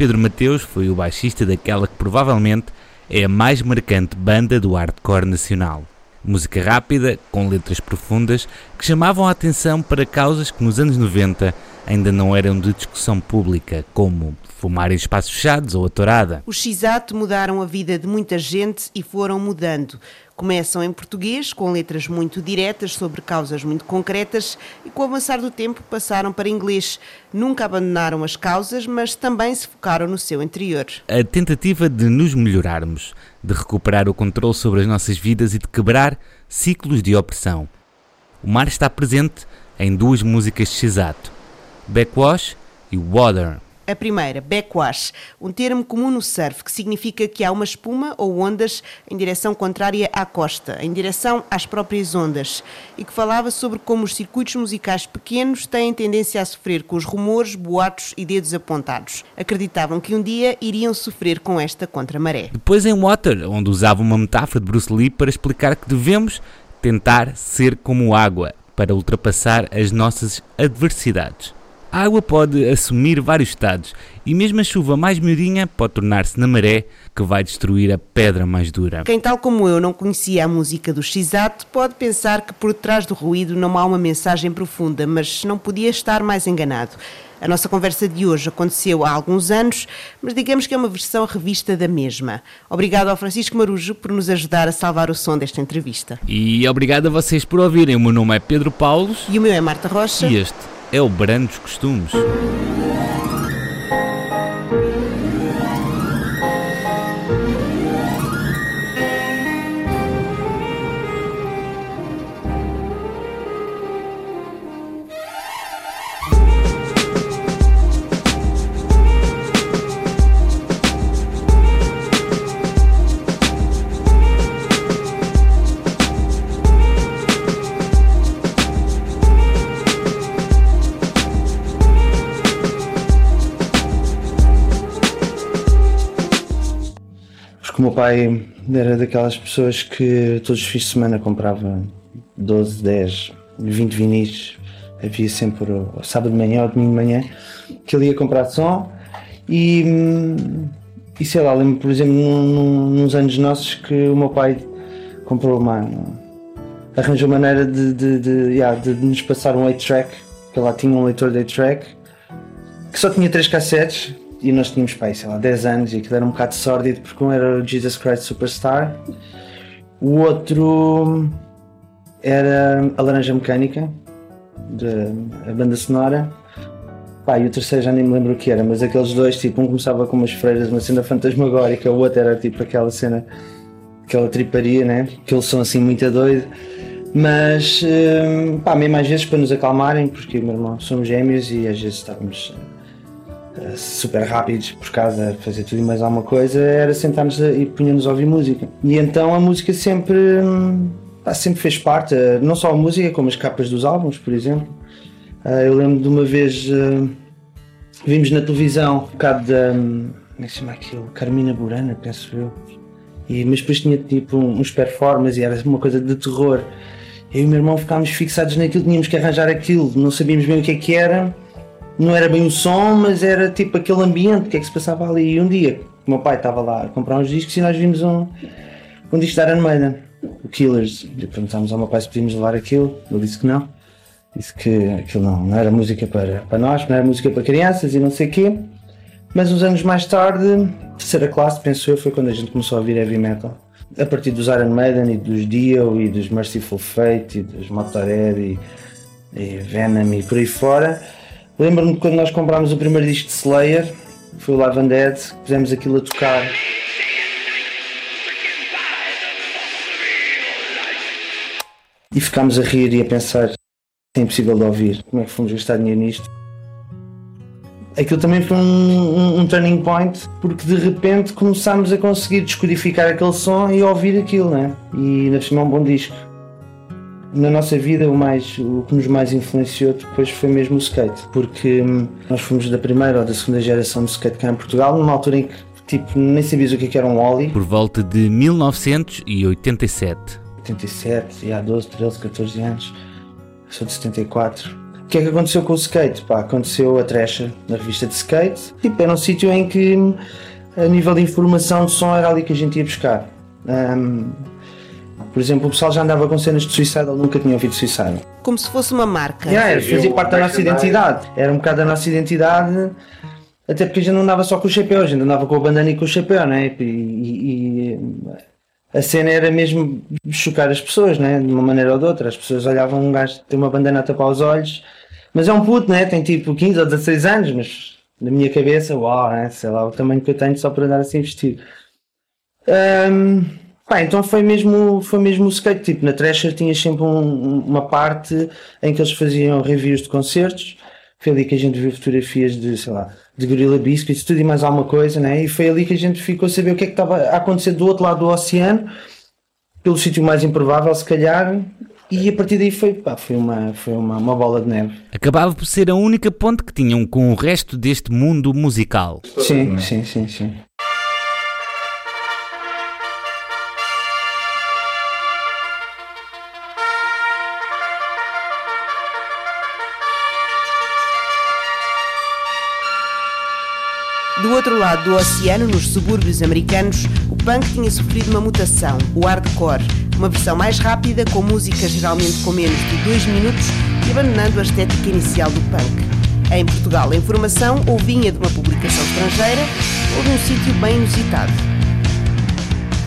Pedro Mateus foi o baixista daquela que provavelmente é a mais marcante banda do hardcore nacional. Música rápida, com letras profundas, que chamavam a atenção para causas que nos anos 90 ainda não eram de discussão pública, como fumar em espaços fechados ou a tourada. Os X-Ato mudaram a vida de muita gente e foram mudando. Começam em português, com letras muito diretas sobre causas muito concretas, e com o avançar do tempo passaram para inglês. Nunca abandonaram as causas, mas também se focaram no seu interior. A tentativa de nos melhorarmos, de recuperar o controle sobre as nossas vidas e de quebrar ciclos de opressão. O mar está presente em duas músicas de X-Ato, Backwash e Water. A primeira, backwash, um termo comum no surf que significa que há uma espuma ou ondas em direção contrária à costa, em direção às próprias ondas, e que falava sobre como os circuitos musicais pequenos têm tendência a sofrer com os rumores, boatos e dedos apontados. Acreditavam que um dia iriam sofrer com esta contramaré. Depois em Water, onde usava uma metáfora de Bruce Lee para explicar que devemos tentar ser como água para ultrapassar as nossas adversidades. A água pode assumir vários estados e mesmo a chuva mais miudinha pode tornar-se na maré que vai destruir a pedra mais dura. Quem, tal como eu, não conhecia a música do X-Ato pode pensar que por trás do ruído não há uma mensagem profunda, mas não podia estar mais enganado. A nossa conversa de hoje aconteceu há alguns anos, mas digamos que é uma versão revista da mesma. Obrigado ao Francisco Marujo por nos ajudar a salvar o som desta entrevista. E obrigado a vocês por ouvirem. O meu nome é Pedro Paulos. E o meu é Marta Rocha. E este é o Brando dos Costumes. Meu pai era daquelas pessoas que todos os fins de semana comprava 12, 10, 20 vinis. Havia sempre o sábado de manhã ou domingo de manhã que ele ia comprar som e, e sei lá, lembro por exemplo num, nos anos nossos que o meu pai comprou uma. arranjou maneira de, de, de, yeah, de nos passar um 8-track, que lá tinha um leitor de 8-track que só tinha três cassetes e nós tínhamos, pai, sei lá, 10 anos e aquilo era um bocado sórdido porque um era o Jesus Christ Superstar, o outro era a Laranja Mecânica, da banda sonora, pá, e o terceiro já nem me lembro o que era, mas aqueles dois, tipo, um começava com umas freiras, uma cena fantasmagórica, o outro era tipo aquela cena, aquela triparia, né? Aqueles são assim muito doido. Mas, hum, pá, mesmo às vezes para nos acalmarem, porque meu irmão somos gêmeos e às vezes estávamos super rápidos por casa, fazer tudo e mais alguma coisa, era sentarmos e punhamos a ouvir música. E então a música sempre, hum, sempre fez parte, eh, não só a música, como as capas dos álbuns, por exemplo. Eh, eu lembro de uma vez vimos na televisão um bocado da. Hum, como é que se chama aquilo? Carmina Burana, penso eu. E, mas depois tinha tipo uns performances e era uma coisa de terror. Eu e o meu irmão ficámos fixados naquilo, tínhamos que arranjar aquilo, não sabíamos bem o que é que era não era bem o som, mas era tipo aquele ambiente, o que é que se passava ali. E um dia, o meu pai estava lá a comprar uns discos e nós vimos um, um disco da Iron Maiden, o Killers. E perguntámos ao meu pai se podíamos levar aquilo, ele disse que não. Disse que aquilo não, não era música para, para nós, não era música para crianças e não sei o quê. Mas uns anos mais tarde, terceira classe, penso eu, foi quando a gente começou a ouvir heavy metal. A partir dos Iron Maiden e dos Dio e dos Merciful Fate e dos Motorhead e, e Venom e por aí fora Lembro-me quando nós comprámos o primeiro disco de Slayer, foi o Live and Dead, pusemos aquilo a tocar. E ficámos a rir e a pensar, é impossível de ouvir, como é que fomos gastar dinheiro nisto? Aquilo também foi um, um, um turning point, porque de repente começámos a conseguir descodificar aquele som e ouvir aquilo, né? E ainda por é um bom disco na nossa vida o, mais, o que nos mais influenciou depois foi mesmo o skate, porque hum, nós fomos da primeira ou da segunda geração de skate cá em Portugal, numa altura em que tipo, nem sabias o que é era um ollie. Por volta de 1987. 87, e há 12, 13, 14 anos, sou de 74. que é que aconteceu com o skate? Pá, aconteceu a Thrasher, na revista de skate. Tipo, era um sítio em que, a nível de informação de som, era ali que a gente ia buscar. Um, por exemplo, o pessoal já andava com cenas de suicídio, nunca tinha ouvido suicídio. Como se fosse uma marca. Yeah, fazia parte da nossa identidade. Era um bocado da nossa identidade, até porque a gente não andava só com o chapéu, a gente andava com a bandana e com o chapéu, né? E, e, e a cena era mesmo chocar as pessoas, né? De uma maneira ou de outra. As pessoas olhavam um gajo tem uma bandana a tapar os olhos, mas é um puto, né? Tem tipo 15 ou 16 anos, mas na minha cabeça, uau, né? Sei lá o tamanho que eu tenho só para andar assim vestido. Um, Pá, então foi mesmo, foi mesmo o skate. Tipo, na Thrasher tinha sempre um, uma parte em que eles faziam reviews de concertos. Foi ali que a gente viu fotografias de, sei lá, de Gorilla Biscuits, tudo e mais alguma coisa, né? E foi ali que a gente ficou a saber o que é que estava a acontecer do outro lado do oceano, pelo sítio mais improvável, se calhar. E a partir daí foi, pá, foi, uma, foi uma, uma bola de neve. Acabava por ser a única ponte que tinham com o resto deste mundo musical. Sim, sim, sim, sim. Outro lado do oceano, nos subúrbios americanos, o punk tinha sofrido uma mutação, o hardcore, uma versão mais rápida, com música geralmente com menos de dois minutos e abandonando a estética inicial do punk. Em Portugal, a informação ou vinha de uma publicação estrangeira ou de um sítio bem inusitado.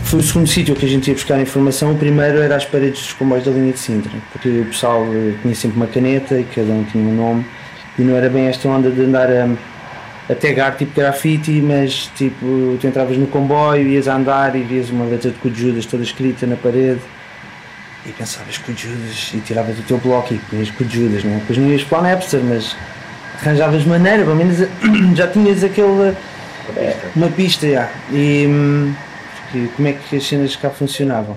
Foi o segundo sítio que a gente ia buscar informação. O primeiro era as paredes dos comboios da linha de Sintra, porque o pessoal eh, tinha sempre uma caneta e cada um tinha um nome. E não era bem esta onda de andar a a tagar tipo grafite, mas tipo, tu entravas no comboio, ias a andar e vias uma letra de Code Judas toda escrita na parede e pensavas Code Judas e tiravas o teu bloco e punhas Judas, não é? Depois não ias para o Napster, mas arranjavas maneira, pelo menos já tinhas aquele. Uma pista, já. E hum, como é que as cenas cá funcionavam?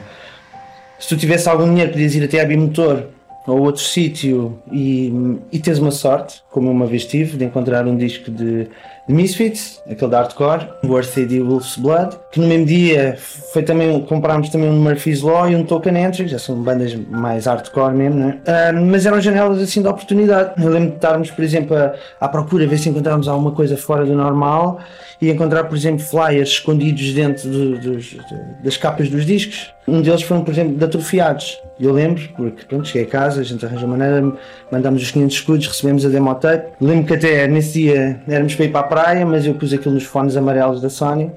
Se tu tivesse algum dinheiro, podias ir até a Bimotor ou outro sítio e, e tens uma sorte, como uma vez tive, de encontrar um disco de, de Misfits, aquele de hardcore, Worth It Wolf's Blood, que no mesmo dia foi também, comprámos também um Murphy's Law e um Token Entry, já são bandas mais hardcore mesmo, né? Uh, mas eram janelas assim de oportunidade. Eu lembro de estarmos, por exemplo, à, à procura, ver se encontrávamos alguma coisa fora do normal e encontrar, por exemplo, flyers escondidos dentro do, dos, das capas dos discos. Um deles foi, por exemplo, de atrofiados eu lembro, porque pronto, cheguei a casa, a gente arranjou maneira, mandámos os 500 escudos, recebemos a demo tape. Lembro que até nesse dia éramos para ir para a praia, mas eu pus aquilo nos fones amarelos da Sony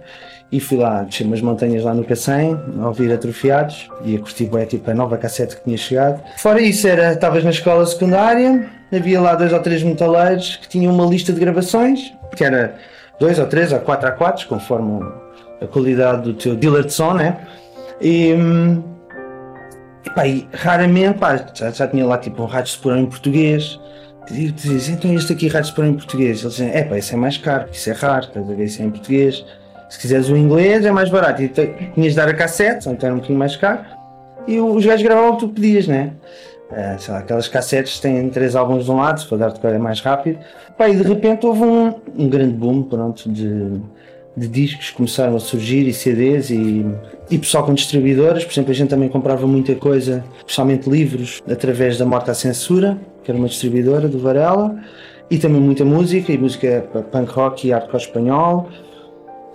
e fui lá, descer umas montanhas lá no Cacém, a ouvir atrofiados e a curtir bem, tipo a nova cassete que tinha chegado. Fora isso, era, estavas na escola secundária, havia lá dois ou três metaleiros que tinham uma lista de gravações, que era dois ou três ou quatro a quatro, conforme a qualidade do teu dealer de som, né? E, hum, e, pá, e raramente, pá, já, já tinha lá tipo um rádio de em português. E tu dizes, então este aqui rádio de em português. Eles dizem, é pá, isso é mais caro, isso é raro, estás a ver, isso é em português. Se quiseres o inglês é mais barato. E tinhas de dar a cassete, então era um bocadinho mais caro. E os gajos gravavam o que tu pedias, né? Uh, sei lá, aquelas cassetes têm três álbuns de um lado, for dar-te é mais rápido. Pá, e de repente houve um, um grande boom, pronto, de de discos começaram a surgir e CDs e, e pessoal com distribuidoras. Por exemplo, a gente também comprava muita coisa, especialmente livros, através da Morta à Censura, que era uma distribuidora do Varela, e também muita música, e música punk rock e hardcore espanhol.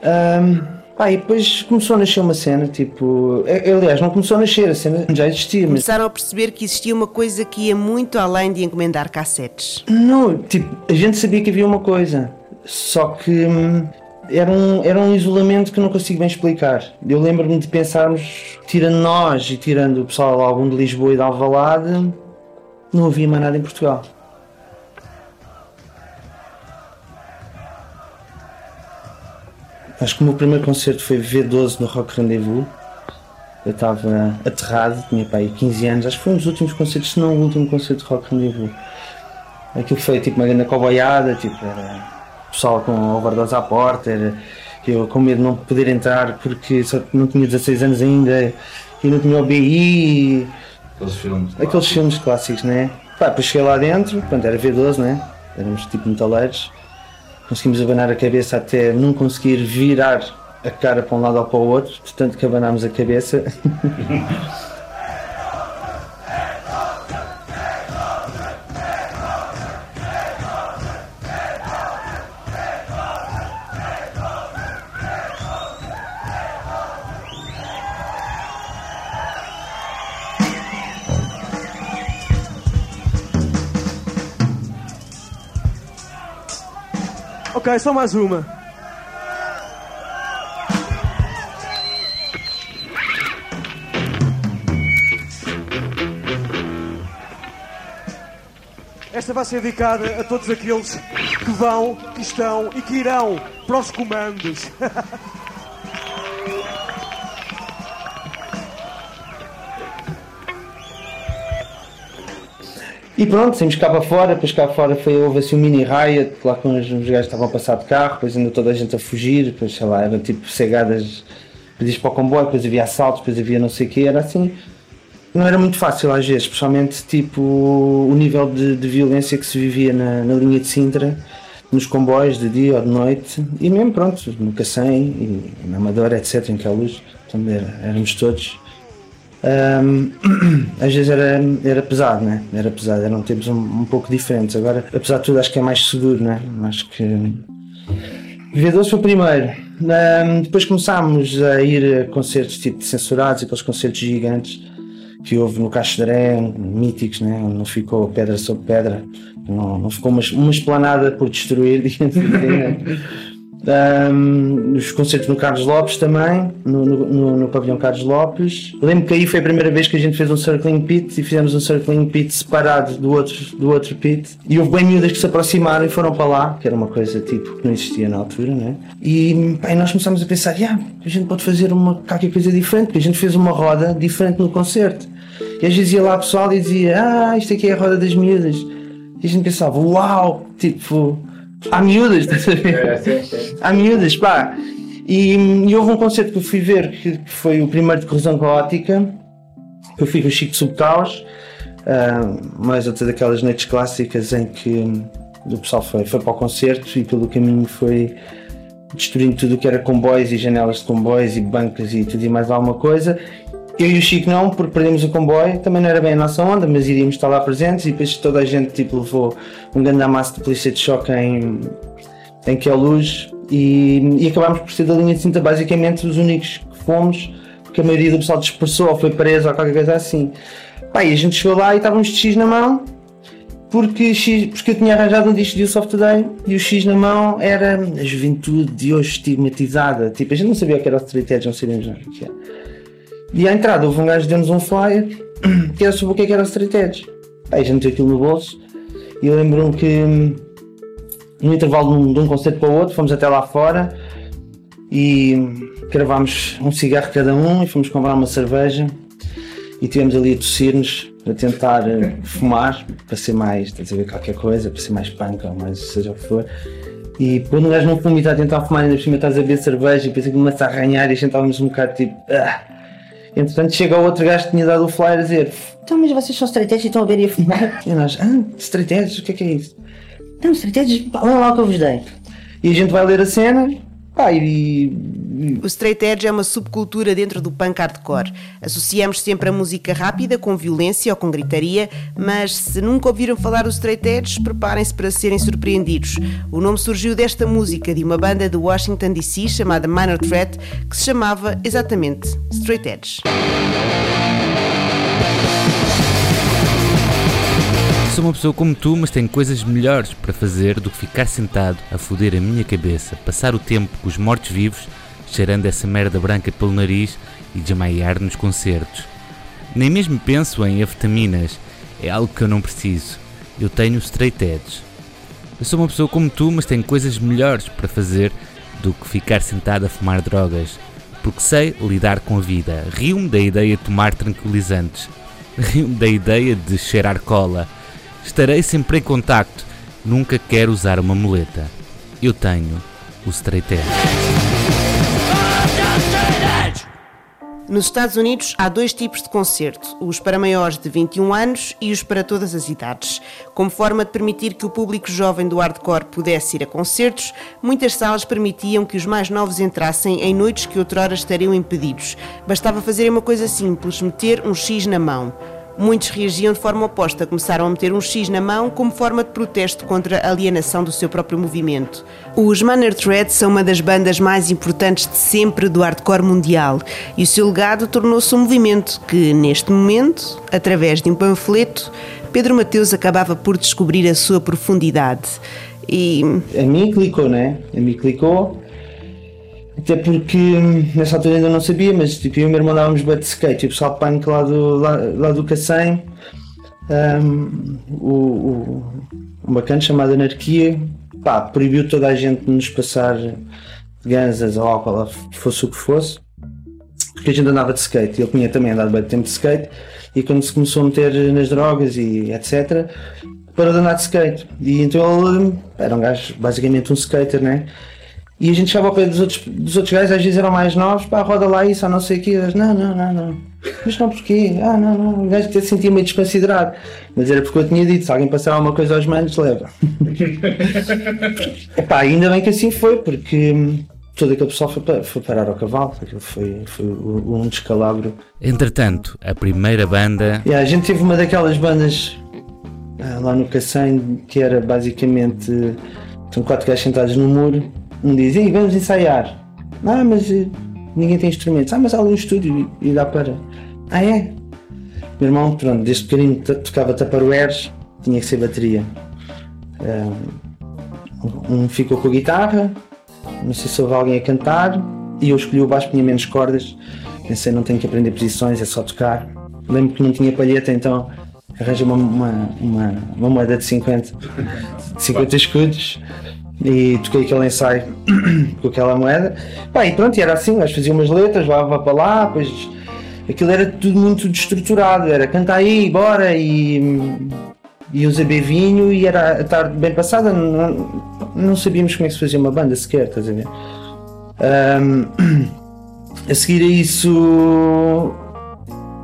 Um, e depois começou a nascer uma cena, tipo. Aliás, não começou a nascer, a cena já existia. Mas... Começaram a perceber que existia uma coisa que ia muito além de encomendar cassetes. Não, tipo, a gente sabia que havia uma coisa, só que. Hum, era um, era um isolamento que não consigo bem explicar. Eu lembro-me de pensarmos, tirando nós e tirando o pessoal algum de Lisboa e de Alvalade, não havia mais nada em Portugal. Acho que o meu primeiro concerto foi V12 no Rock Rendezvous. Eu estava aterrado, tinha pai 15 anos, acho que foi um dos últimos concertos, se não o último concerto de Rock Rendezvous. Aquilo foi tipo uma grande coboiada, tipo, era pessoal com overdose à porta, era, eu com medo de não poder entrar porque só não tinha 16 anos ainda e não tinha o BI. Aqueles filmes. Aqueles filmes clássicos, né? Pá, depois cheguei lá dentro, pronto, era V12, né? Éramos tipo metaleiros. Conseguimos abanar a cabeça até não conseguir virar a cara para um lado ou para o outro, tanto que abanámos a cabeça. Ok, só mais uma. Esta vai ser dedicada a todos aqueles que vão, que estão e que irão para os comandos. E pronto, saímos cá para fora, depois cá fora foi, houve assim um mini riot, lá com os, os gajos estavam a passar de carro, depois ainda toda a gente a fugir, depois sei lá, eram tipo cegadas, pedias para o comboio, depois havia assaltos, depois havia não sei o quê, era assim. Não era muito fácil às vezes, especialmente tipo o nível de, de violência que se vivia na, na, linha de Sintra, nos comboios de dia ou de noite, e mesmo pronto, no Cacém, e na Amadora, etc, em que luz, portanto, era, éramos todos um, às vezes era, era pesado, né? Era pesado, eram tempos um, um, pouco diferentes. Agora, apesar de tudo, acho que é mais seguro, né? Acho que. Viver foi o primeiro. Um, depois começámos a ir a concertos tipo censurados, aqueles concertos gigantes que houve no Caixaré, míticos, né? não ficou pedra sobre pedra, não, não ficou uma, uma esplanada por destruir. Um, os concertos no Carlos Lopes também, no, no, no, pavilhão Carlos Lopes. Lembro que aí foi a primeira vez que a gente fez um circling pit e fizemos um circling pit separado do outro, do outro pit. E houve bem miúdas que se aproximaram e foram para lá, que era uma coisa tipo que não existia na altura, né? E aí nós começámos a pensar, yeah, a gente pode fazer uma qualquer coisa diferente, porque a gente fez uma roda diferente no concerto. E às vezes ia lá pessoal e dizia, ah, isto aqui é a roda das miúdas. E a gente pensava, uau, tipo Há miúdas, estás a ver? É, Há miúdas, pá. E, e, houve um concerto que eu fui ver que, que foi o primeiro de corrosão caótica. Que eu fui com o Chico Subcaus. Uh, mais outra daquelas noites clássicas em que o pessoal foi, foi para o concerto e pelo caminho foi destruindo tudo o que era comboios e janelas de comboios e bancas e tudo e mais alguma coisa eu e o Chico não, porque perdemos o comboio, também não era bem a nossa onda, mas iríamos estar lá presentes e depois toda a gente tipo, levou um grande amasso de polícia de choque em, em que é e, e acabámos por ser da linha de cinta basicamente os únicos que fomos, porque a maioria do pessoal dispersou ou foi preso ou qualquer coisa assim. Pá, e a gente chegou lá e estávamos de X na mão, porque, X, porque eu tinha arranjado um disco de Youth of Today e o X na mão era a juventude de hoje estigmatizada. Tipo, a gente não sabia o que era o Street Edge, não sabíamos nada o que era. E à entrada houve um gajo deu-nos um flyer que era sobre o que, é que era o Street Edge. Aí a gente meteu aquilo no bolso e lembro-me que hum, no intervalo de um, de um concerto para o outro fomos até lá fora e cravámos um cigarro cada um e fomos comprar uma cerveja e tivemos ali a tossir-nos a tentar uh, fumar para ser mais, estás a ver qualquer coisa, para ser mais punk ou mais seja o que for. E quando um gajo não fuma e está a tentar fumar, ainda por cima estás a beber cerveja e pensa que começa a arranhar e a gente estávamos um bocado tipo. Ah, Entretanto, chega outro gajo que tinha dado o flyer a dizer: Então, mas vocês são edge e estão a ver e a fumar? E nós: Ah, edge? O que é que é isso? Não, edge, olha lá o que eu vos dei. E a gente vai ler a cena Pá, e, O straight edge é uma subcultura dentro do punk hardcore. Associamos sempre a música rápida com violência ou com gritaria, mas se nunca ouviram falar do straight edge, preparem-se para serem surpreendidos. O nome surgiu desta música de uma banda de Washington DC chamada Minor Threat, que se chamava exatamente Straight Edge. Sou uma pessoa como tu, mas tenho coisas melhores para fazer do que ficar sentado a foder a minha cabeça, passar o tempo com os mortos-vivos, cheirando essa merda branca pelo nariz e desmaiar nos concertos. Nem mesmo penso em afetaminas, é algo que eu não preciso. Eu tenho straight edge. Eu sou uma pessoa como tu, mas tenho coisas melhores para fazer do que ficar sentado a fumar drogas, porque sei lidar com a vida. Rio-me da ideia de tomar tranquilizantes. Rio-me da ideia de cheirar cola Estarei sempre em contacto. Nunca quero usar uma muleta. Eu tenho o straight edge. Nos Estados Unidos há dois tipos de concerto, os para maiores de 21 anos e os para todas as idades. Como forma de permitir que o público jovem do hardcore pudesse ir a concertos, muitas salas permitiam que os mais novos entrassem em noites que outrora estariam impedidos. Bastava fazer uma coisa simples, meter um X na mão. Muitos reagiam de forma oposta, começaram a meter um X na mão como forma de protesto contra a alienação do seu próprio movimento. Os Manor Thread são uma das bandas mais importantes de sempre do hardcore mundial e o seu legado tornou-se um movimento que, neste momento, através de um panfleto, Pedro Mateus acabava por descobrir a sua profundidade. E A mim clicou, né? A mim clicou. Até porque hum, nessa altura ainda não sabia, mas tipo, eu e o meu irmão andávamos bué de skate e o pessoal pânico lá do, lá, lá do Cacém, hum, o, o, um bacana chamado Anarquia, pá, proibiu toda a gente de nos passar ganzas ou álcool, fosse o que fosse, porque a gente andava de skate, ele tinha também andado bem tempo de skate, e quando se começou a meter nas drogas e etc., parou de andar de skate. E então ele era um gajo, basicamente um skater, né? E a gente chegava ao pé dos outros, dos outros gajos, às vezes eram mais novos, pá, roda lá isso, ou não sei o quê. Eles, não, não, não, não. Mas não porquê? Ah, não, não. O gajo até se sentia meio desconsiderado. Mas era porque eu tinha dito, se alguém passar alguma coisa aos manos, leva. Epá, ainda bem que assim foi, porque hum, todo aquele pessoal foi, foi parar ao cavalo. Aquilo foi, foi um descalabro. Entretanto, a primeira banda Yeah, a gente teve uma daquelas bandas ah, lá no Cacém que era basicamente estão quatro gajos sentados no muro. Um diz, Ei, vamos ensaiar. Ah, mas eh, ninguém tem instrumentos. Ah, mas há ali um estúdio e, e dá para. Ah, é? Meu irmão, pronto, desde pequenino to- tocava taparoeiros, tinha que ser bateria. Ah, um ficou com a guitarra, não sei se houve alguém a cantar, e eu escolhi o baixo, tinha menos cordas. Pensei, não tenho que aprender posições, é só tocar. Lembro que não tinha palheta, então arranjei uma, uma, uma, uma moeda de 50, de 50 escudos e toquei aquele ensaio com aquela moeda. Pá, e pronto, era assim, nós fazíamos umas letras, levava para lá, depois aquilo era tudo muito destruturado, era canta aí, bora e, e usa beber vinho e era a tarde bem passada, não, não sabíamos como é que se fazia uma banda sequer, estás a ver? Ahm, a seguir a isso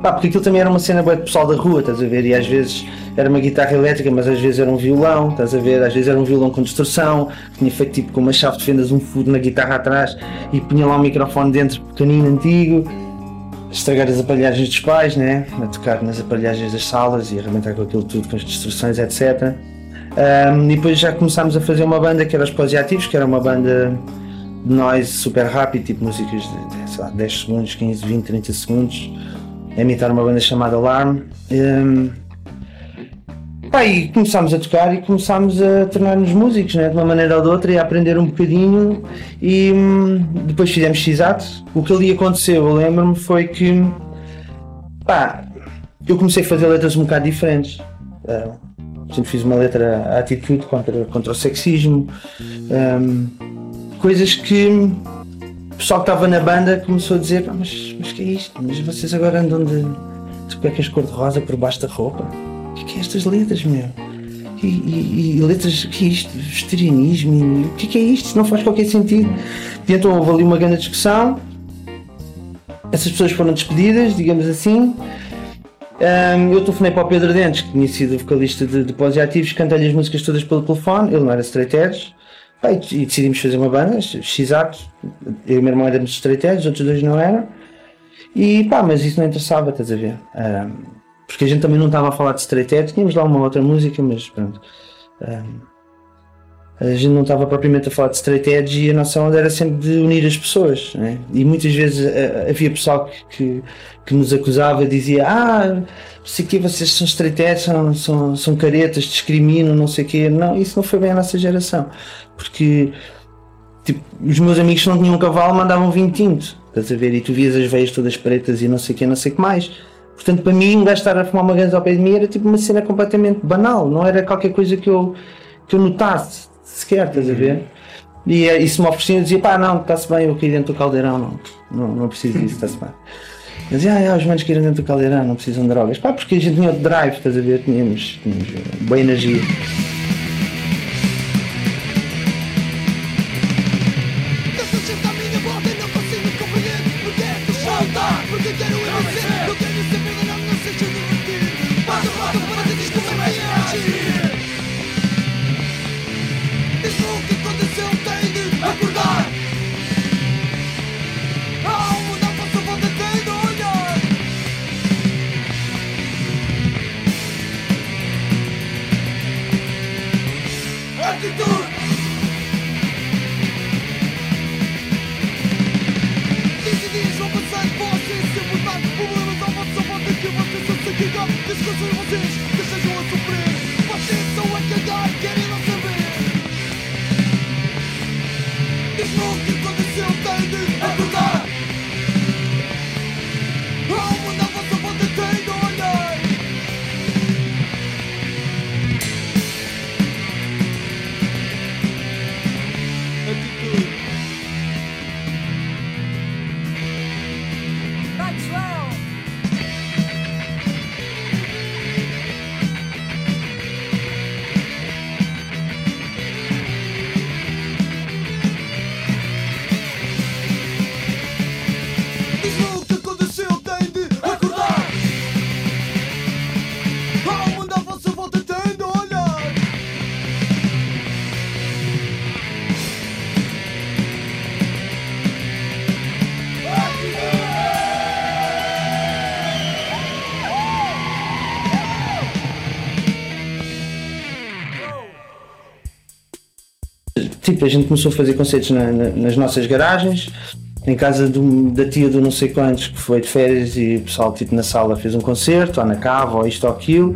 Pá, porque aquilo também era uma cena boa de pessoal da rua, estás a ver? E às vezes era uma guitarra elétrica, mas às vezes era um violão, estás a ver? Às vezes era um violão com distorção, tinha feito tipo com uma chave de fendas um furo na guitarra atrás e punha lá um microfone dentro, pequenino, antigo. Estragar as aparelhagens dos pais, né? A tocar nas aparelhagens das salas e arrebentar com aquilo tudo, com as distorções, etc. Ahm, e depois já começámos a fazer uma banda que era os Posiativos, que era uma banda de noise super rápido, tipo músicas de, de lá, 10 segundos, 15, 20, 30 segundos a imitar uma banda chamada Alarm. Um, pá, e começámos a tocar e começámos a tornar-nos músicos, né? de uma maneira ou de outra, e a aprender um bocadinho. E hum, depois fizemos X-Ato. O que ali aconteceu, eu lembro-me, foi que pá, eu comecei a fazer letras um bocado diferentes. Uh, sempre fiz uma letra à atitude contra, contra o sexismo, um, coisas que pessoal que estava na banda começou a dizer, "Pá, mas, mas que é isto? Mas vocês agora andam de, de cuecas cor-de-rosa por baixo da roupa? O que é, que é estas letras, meu? E, e- e letras, que é isto? Vegetarianismo? E O que é, que é isto? Não faz qualquer sentido. E então houve ali uma grande discussão. Essas pessoas foram despedidas, digamos assim. Ahm, eu telefonei para o Pedro Dentes, que tinha sido vocalista de Depósitos Ativos, cantei-lhe as músicas todas pelo telefone, ele não era straight edge. E, e decidimos fazer uma banda, X-Ato. Eu e o meu irmão éramos edge, os outros dois não eram. E pá, mas isso não interessava, estás a ver? Ahm, porque a gente também não estava a falar de straight edge, tínhamos lá uma outra música, mas pronto. Ahm, a gente não estava propriamente a falar de straight edge e a nossa onda era sempre de unir as pessoas. né? E muitas vezes eh, havia pessoal que, que, que nos acusava, dizia: Ah, sei o quê, vocês são edge, são, são, são caretas, discriminam, não sei o quê. Não, isso não foi bem a nossa geração. Porque tipo, os meus amigos que não tinham um cavalo mandavam vinho tinto. Estás a ver? E tu vias as veias todas pretas e não sei o que, não sei o que mais. Portanto, para mim, gajo estar a fumar uma ganza ao pé de mim era tipo uma cena completamente banal. Não era qualquer coisa que eu, que eu notasse sequer, estás a ver? E, eh, e se me ofereciam, eu dizia, pá, não, está-se bem, eu caí dentro do caldeirão, não, não, não preciso disso, está-se bem. Mas, ah, ah, os manos caíram dentro do caldeirão, não precisam de drogas. Pá, porque a gente tinha drive, estás a ver? Tínhamos, tínhamos boa energia. Atitude Dias e a gente começou a fazer concertos na- na- nas nossas garagens, em casa do- da tia do não sei quantos que foi de férias e o pessoal tipo na sala fez um concerto, ou na cava, ou isto ou aquilo.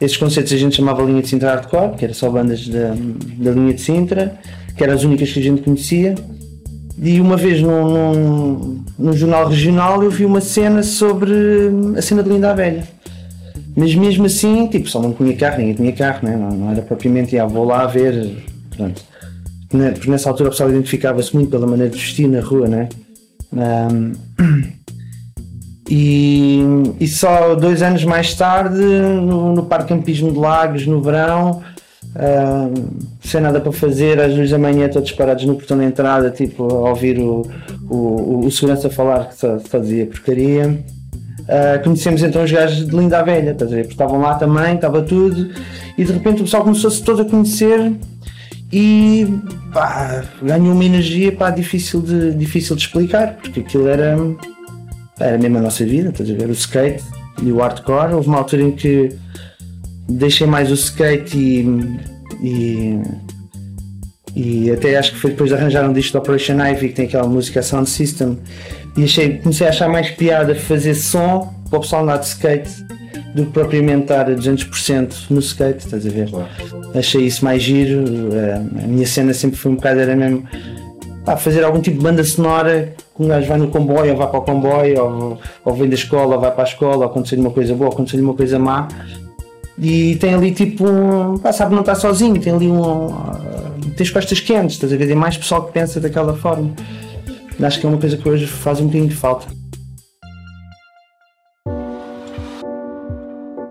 Esses concertos a gente chamava linha de Sintra Hardcore, que era só bandas da, da linha de Sintra, que eram as únicas que a gente conhecia. E uma vez num, num, num jornal regional eu vi uma cena sobre a cena de Linda a Velha. Mas mesmo assim, tipo, só não tinha carro, ninguém tinha carro, né? não, não era propriamente, ah, vou lá ver, pronto. Ne- Porque nessa altura o pessoal identificava-se muito pela maneira de vestir na rua, né? Ahm, e, e só dois anos mais tarde, no, no Parque Campismo de Lagos, no verão, ahm, sem nada para fazer, às duas da manhã, todos parados no portão de entrada, tipo, a ouvir o, o, o segurança falar que só, só dizia porcaria. Ah, conhecemos então os gajos de Linda a Velha, estás a ver? Porque estavam lá também, estava tudo, e de repente o pessoal começou-se todo a conhecer e pá, ganhou uma energia pá, difícil, de, difícil de explicar, porque aquilo era, era mesmo a nossa vida, estás a ver? O skate e o hardcore. Houve uma altura em que deixei mais o skate e, e, e até acho que foi depois de arranjar um disco de Operation Ivy que tem aquela música Sound System e achei, comecei a achar mais piada fazer som para o pessoal andar de skate do que propriamente estar a 200% no skate, estás a ver? Achei isso mais giro, eh, a minha cena sempre foi um bocado, era mesmo pá, fazer algum tipo de banda sonora que um gajo vai no comboio ou vai para o comboio ou, ou vem da escola ou vai para a escola ou acontecer uma coisa boa ou acontecer uma coisa má e tem ali tipo um, pá, sabe não está sozinho, tem ali um tem as costas quentes, estás a ver? Tem mais pessoal que pensa daquela forma. Acho que é uma coisa que hoje faz um bocadinho de falta.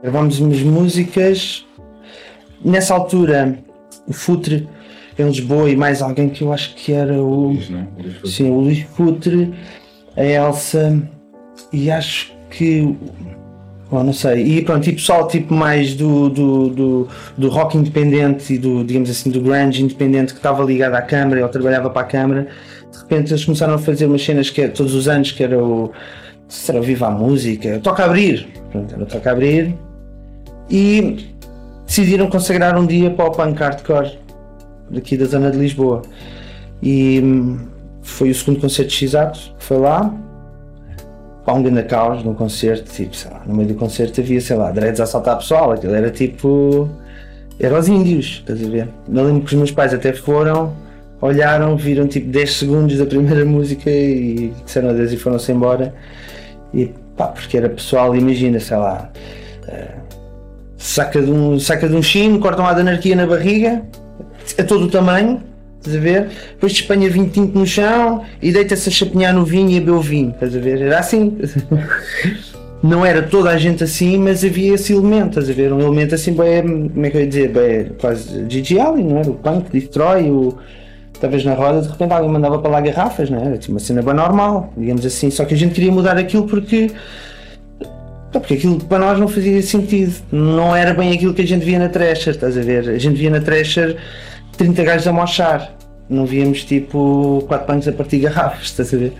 Gravámos umas músicas. Nessa altura, o Futre em Lisboa e mais alguém que eu acho que era o. Sim, o Luís Futre, a Elsa e acho que. Bom, não sei. E pronto, e pessoal tipo mais do, do, do, do rock independente e do, digamos assim, do grunge independente que estava ligado à câmara ou trabalhava para a câmara, de repente eles começaram a fazer umas cenas que é, todos os anos que era o. Será Viva a Música? Toca a abrir! Pronto, era o Toca a abrir. E decidiram consagrar um dia para o punk hardcore daqui da zona de Lisboa. E hum, foi o segundo concerto de X-Ato, que foi lá. Pá, um grande caos num concerto, tipo, sei lá, no meio do concerto havia, sei lá, dreads a assaltar pessoal, aquilo era tipo. Era os índios, estás a ver? Eu lembro que os meus pais até foram, olharam, viram tipo 10 segundos da primeira música e disseram adeus e foram-se embora. E pá, porque era pessoal, imagina, sei lá, saca de um, saca de um chino, cortam lá de anarquia na barriga, a todo o tamanho, estás a ver? Depois vinho tinto no chão e deita-se a chapinhar no vinho e a beber o vinho, estás a ver? Era assim. Não era toda a gente assim, mas havia esse elemento, estás a ver? Um elemento assim, bem, como é que eu ia dizer? Bem, quase Gigi Allen, não era? O punk, destrói, o. Talvez na roda, de repente alguém mandava para lá garrafas, não é? era? Uma cena bem normal, digamos assim. Só que a gente queria mudar aquilo porque Porque aquilo para nós não fazia sentido. Não era bem aquilo que a gente via na Thrasher, estás a ver? A gente via na Thrasher 30 gajos a mochar. Não víamos tipo 4 punks a partir garrafas, estás a ver?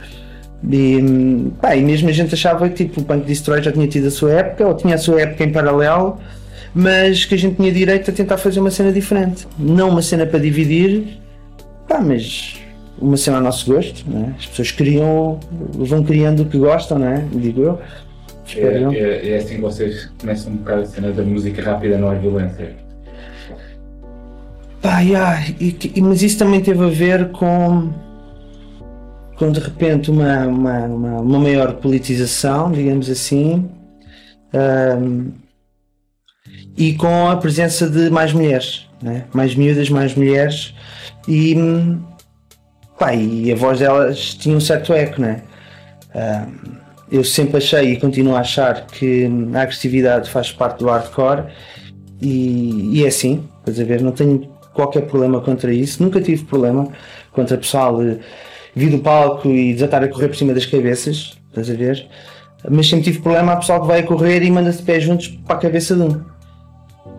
E, pá, e mesmo a gente achava que tipo, o Punk Destroy já tinha tido a sua época, ou tinha a sua época em paralelo, mas que a gente tinha direito a tentar fazer uma cena diferente. Não uma cena para dividir, pá, mas uma cena ao nosso gosto. Né? As pessoas criam, vão criando o que gostam, né? digo eu. Eu. É, é, é assim que vocês começam um bocado a cena da música rápida não é violência. Pá, yeah, e, e- mas isso também teve a ver com, com de repente uma, uma, uma, uma maior politização, digamos assim, ahm, e com a presença de mais mulheres, né? mais miúdas, mais mulheres, e, pá, e a voz delas tinha um certo eco, né? Ahm, eu sempre achei e continuo a achar que a agressividade faz parte do hardcore e, e é assim, estás a ver? Não tenho qualquer problema contra isso, nunca tive problema contra pessoal eh, vir do palco e desatar a correr por cima das cabeças, estás a ver? Mas sempre tive problema a pessoal que vai a correr e manda-se de pé juntos para a cabeça de um.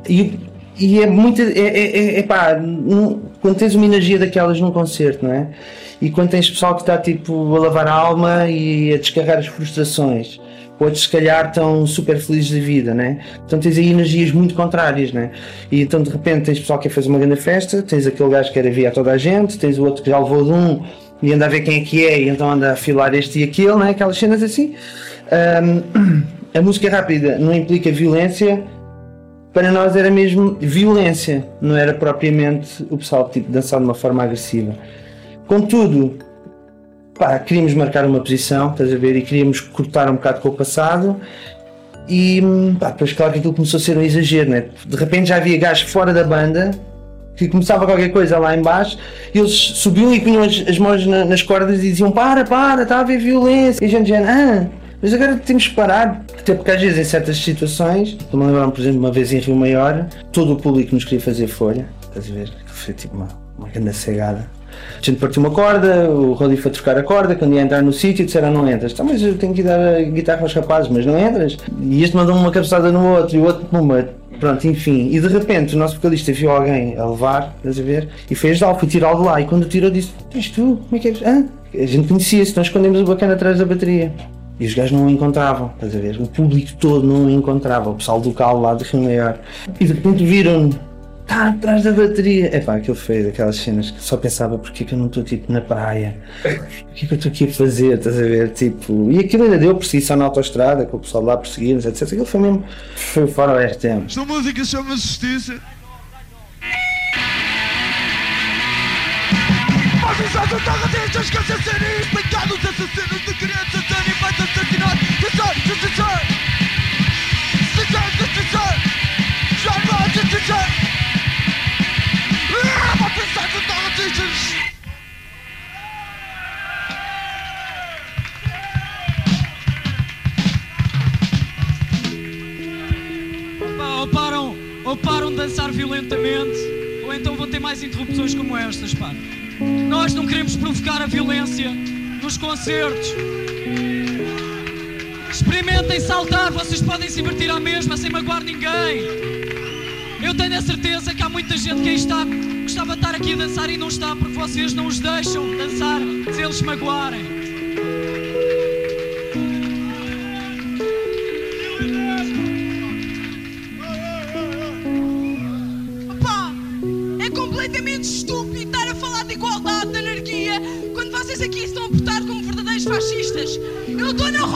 E, e é muito. É, é, é, é pá, não- quando tens uma energia daquelas num concerto, não é? E quando tens pessoal que está tipo a lavar a alma e a descarregar as frustrações, outros se calhar estão super felizes da vida, né? Então tens aí energias muito contrárias, né? E então de repente tens pessoal que quer fazer uma grande festa, tens aquele gajo que quer aviar toda a gente, tens o outro que já levou de um e anda a ver quem é que é e então anda a afilar este e aquele, né? Aquelas cenas assim. Ahm, a música rápida não implica violência, para nós era mesmo violência, não era propriamente o pessoal tipo, dançar de uma forma agressiva. Contudo, pá, queríamos marcar uma posição, estás a ver, e queríamos cortar um bocado com o passado. E pá, depois, claro que aquilo começou a ser um exagero, né? De repente já havia gajos fora da banda que começava qualquer coisa lá em baixo e eles subiam e punham as, as mãos na- nas cordas e diziam para, para, está a haver violência. E a gente já, ah, mas agora temos que parar. Até porque às vezes em certas situações, estou-me a lembrar, por exemplo, uma vez em Rio Maior, todo o público nos queria fazer folha, estás a ver? Foi tipo uma, uma grande cegada. A gente partiu uma corda, o Roddy foi trocar a corda, quando ia entrar no sítio disseram não entras. Então, mas eu tenho que dar a guitarra aos rapazes, mas não entras. E este mandou uma cabeçada no outro e o outro pumba. Pronto, enfim. E de repente o nosso vocalista viu alguém a levar, estás a ver? E foi ajudá-lo, foi tirá-lo de lá. E quando tirou disse, és tu? Como é que és? Hã? A gente conhecia-se, nós escondemos o bacana atrás da bateria. E os gajos não o encontravam, estás a ver? O público todo não o encontrava, o pessoal local lá de Rio Maior. E de repente viram-no, está atrás da bateria. É pá, aquilo foi daquelas cenas que só pensava porque é que eu não estou tipo na praia? O que é que eu estou aqui a fazer? Estás a ver? Tipo, e aquilo ainda deu perseguição na autostrada, com o pessoal lá perseguir-nos, etc. Aquilo foi mesmo. Foi fora o RTM. Esta música chama Justiça. Avisados terroristas que assassinem explicados assassinos de crianças violentamente, ou então vão ter mais interrupções como estas, pá. Nós não queremos provocar a violência nos concertos. Experimentem saltar, vocês podem se divertir à mesma sem magoar ninguém. Eu tenho a certeza que há muita gente que aí está gostava de estar aqui a dançar e não está porque vocês não os deixam dançar se eles magoarem. Fascistas. Eu estou na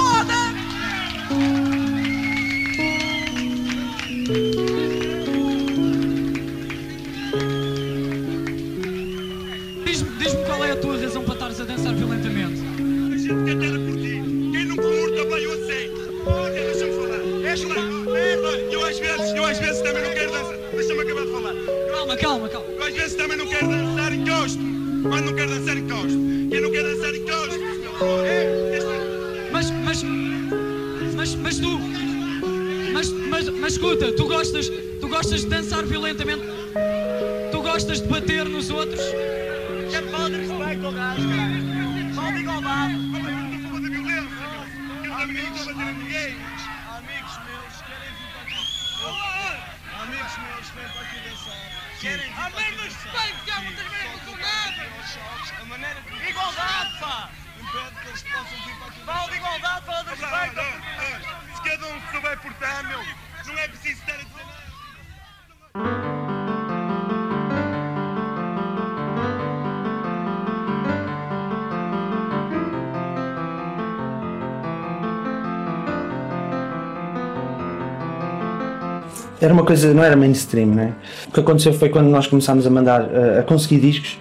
Era uma coisa, não era mainstream, né? O que aconteceu foi quando nós começámos a mandar, a, a conseguir discos,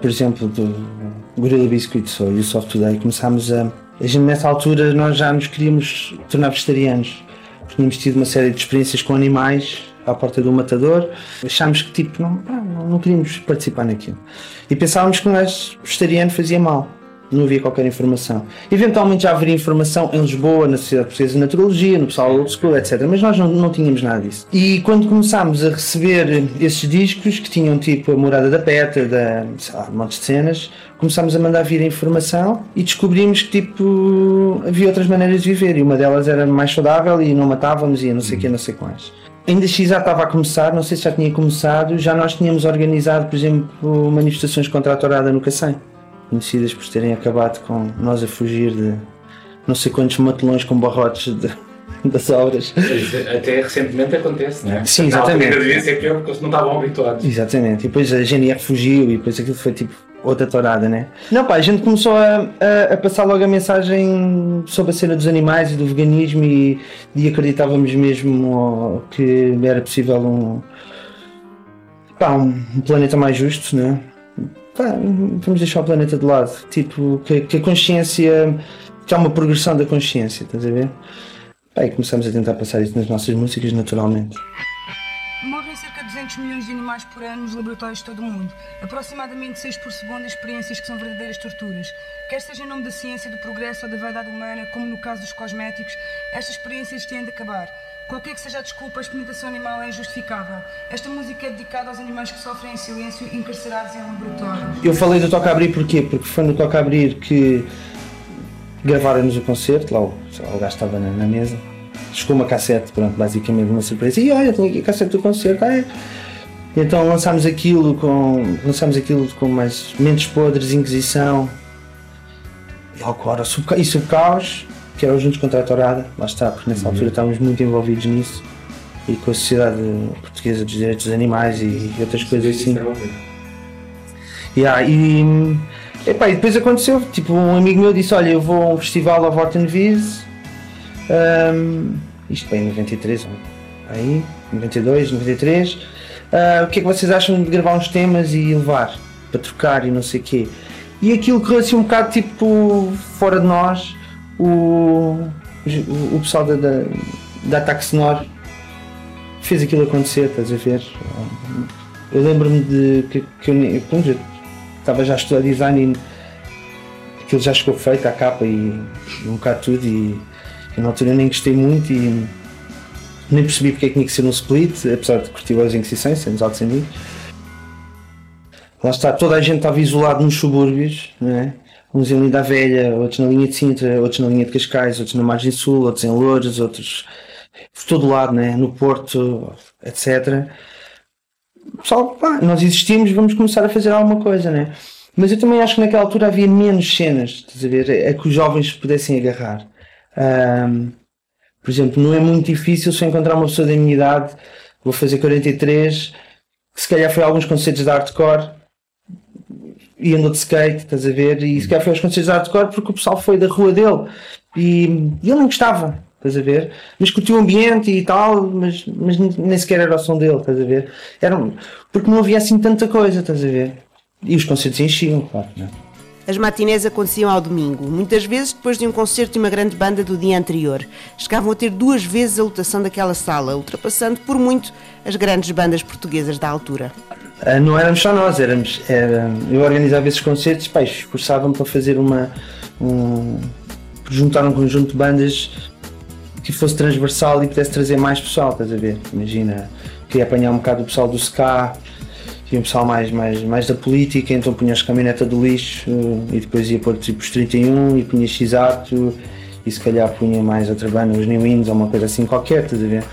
por exemplo, do Gorilla Biscuits ou You Soft Today, começámos a. A gente, nessa altura nós já nos queríamos tornar vegetarianos. Tínhamos tido uma série de experiências com animais à porta do matador. Achámos que tipo, não, não, não queríamos participar naquilo. E pensávamos que gajo vegetariano fazia mal. Não havia qualquer informação. Eventualmente já haveria informação em Lisboa, na Sociedade Portuguesa de Naturologia, no pessoal Old School, etc. Mas nós não, não tínhamos nada disso. E quando começámos a receber esses discos, que tinham tipo a Morada da Petra, da, sei lá, montes de cenas, começámos a mandar vir a informação e descobrimos que tipo havia outras maneiras de viver. E uma delas era mais saudável e não matávamos e não sei o que, não sei quais. Ainda a XA estava a começar, não sei se já tinha começado, já nós tínhamos organizado, por exemplo, manifestações contra a tourada no Cacém conhecidas por terem acabado com nós a fugir de, não sei quantos matelões com barrotes de- das obras. Até recentemente acontece, não é? Sim, exatamente. ainda devia ser pior porque eles não estavam habituados. Exatamente, e depois a GNR fugiu e depois aquilo foi tipo outra torada, né? Não, pá, a gente começou a, a, a passar logo a mensagem sobre a cena dos animais e do veganismo e, e acreditávamos mesmo que era possível um, pá, um, um planeta mais justo, né? Pá, vamos deixar o planeta de lado. Tipo, que, que a consciência, que há uma progressão da consciência, estás a ver? Pá, e começamos a tentar passar isso nas nossas músicas naturalmente. Morrem cerca de 200 milhões de animais por ano nos laboratórios de todo o mundo. Aproximadamente 6 por segundo experiências que são verdadeiras torturas. Quer seja em nome da ciência, do progresso ou da vaidade humana, como no caso dos cosméticos, estas experiências têm de acabar. Qualquer que seja a desculpa, a experimentação animal é injustificável. Esta música é dedicada aos animais que sofrem em silêncio, encarcerados em laboratórios. Eu falei do Toca Abrir porquê? Porque foi no Toca Abrir que gravaram-nos o concerto, lá o, o gajo estava na, na mesa, chegou uma cassete, pronto, basicamente uma surpresa, e olha, tenho aqui a cassete do concerto, ah, é? Então lançámos aquilo com. lançámos aquilo com mais mentes podres, Inquisição, e Alcora, e Subcaos, que era o Juntos contra a Torada, lá está, porque nessa altura estávamos muito envolvidos nisso, e com a Sociedade Portuguesa dos Direitos dos Animais e outras coisas assim. Yeah, e, epá, e depois aconteceu, tipo, um amigo meu disse, olha, eu vou a um festival ao Vortenwies, um, isto bem em 93, aí, 92, 93, ah, o que é que vocês acham de gravar uns temas e levar, para trocar e não sei o quê. E aquilo correu assim um bocado tipo fora de nós, o, o, pessoal da, da, da Sonoro fez aquilo acontecer, estás a ver? Eu lembro-me de que, que eu, pronto, eu estava já a estudar design e aquilo já ficou feito, a capa e, um bocado tudo e, e na altura eu nem gostei muito e nem percebi porque é que tinha que ser um split, apesar de curtir as Inquisições, sendo altos amigos. Lá está, toda a gente estava isolado nos subúrbios, não é? Uns em Linda a Velha, outros na linha de Sintra, outros na linha de Cascais, outros na Margem Sul, outros em Louros, outros por todo lado, né? no Porto, etc. Pessoal, pá, nós existimos, vamos começar a fazer alguma coisa, né? Mas eu também acho que naquela altura havia menos cenas, estás a ver? É que os jovens pudessem agarrar. Ahm, por exemplo, não é muito difícil se eu encontrar uma pessoa da minha idade, vou fazer 43, que se calhar foi a alguns concertos de hardcore e andou de skate, estás a ver? E se calhar foi aos concertos de hardcore porque o pessoal foi da rua dele e, ele não gostava, estás a ver? Mas curtiu o ambiente e tal, mas, mas nem sequer era o som dele, estás a ver? Era, um- porque não havia assim tanta coisa, estás a ver? E os concertos enchiam, claro, é? As matinés aconteciam ao domingo, muitas vezes depois de um concerto de uma grande banda do dia anterior. Chegavam a ter duas vezes a lotação daquela sala, ultrapassando por muito as grandes bandas portuguesas da altura. Ah, não éramos só nós, éramos, era, eu organizava esses concertos, pá, esforçava-me para fazer uma. Um, juntar um conjunto de bandas que fosse transversal e pudesse trazer mais pessoal, estás a ver? Imagina, queria apanhar um bocado o pessoal do ska e um pessoal mais, mais, mais da política, então punha as caminhoneta do lixo e depois ia pôr tipo os 31 e punha X-Ato e se calhar punha mais outra banda, os New Winds ou uma coisa assim qualquer, estás a ver?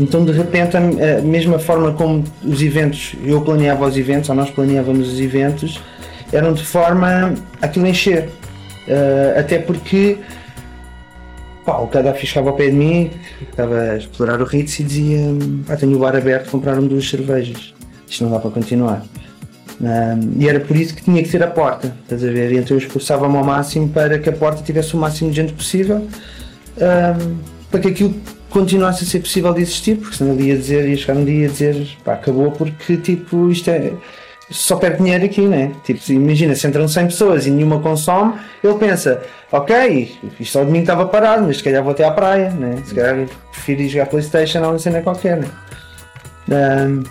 Então de repente a, mesma forma como os eventos, eu planeava os eventos, ou nós planeávamos os eventos, eram de forma a aquilo encher. Eh, até porque pá, o Gaddafi chegava ao pé de mim, estava a explorar o Ritz e dizia pá, tenho o bar aberto, compraram duas cervejas. Isto não dá para continuar. E era por isso que tinha que ser a porta, estás a ver? E então eu esforçava-me ao máximo para que a porta tivesse o máximo de gente possível para que aquilo continuasse a ser possível de existir, porque senão ele ia dizer, ia chegar um dia ia dizer pá, acabou porque tipo isto é só perde dinheiro aqui, né? Tipo, imagina, se entram 100 pessoas e nenhuma consome, ele pensa, ok, isto ao domingo estava parado, mas se calhar vou até à praia, né? Se calhar prefiro ir jogar Playstation ou uma cena qualquer, né? Um,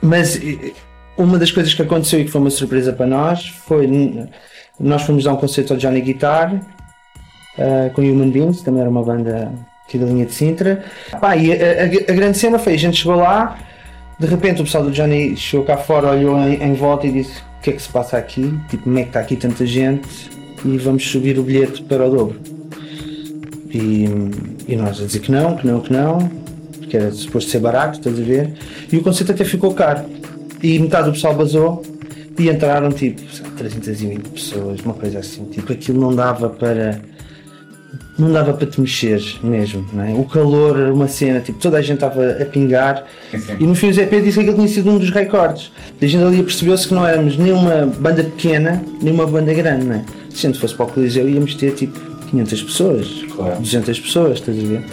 mas uma das coisas que aconteceu e que foi uma surpresa para nós foi nós fomos dar um concerto ao Johnny Guitar eh, com Human Beings, também era uma banda aqui da linha de Sintra. Pá, e a, a- a grande cena foi, a gente chegou lá, de repente o pessoal do Johnny chegou cá fora, olhou em, em volta e disse o que é que se passa aqui, tipo, como é que está aqui tanta gente e vamos subir o bilhete para o dobro. E, e nós a dizer que não, que não, que não, porque era suposto ser barato, estás a ver? E o concerto até ficou caro. E metade do pessoal basou e entraram tipo sei lá, 320 pessoas, uma coisa assim. Tipo, aquilo não dava para. Não dava para te mexer mesmo, não é? O calor uma cena, tipo, toda a gente estava a pingar e no fim o Zé Pedro disse que aquele tinha sido um dos recordes. A gente ali percebeu-se que não éramos nem uma banda pequena, nem uma banda grande, não é? Se a gente fosse para o Coliseu íamos ter tipo 500 pessoas, Claro. 200 pessoas, estás a ver?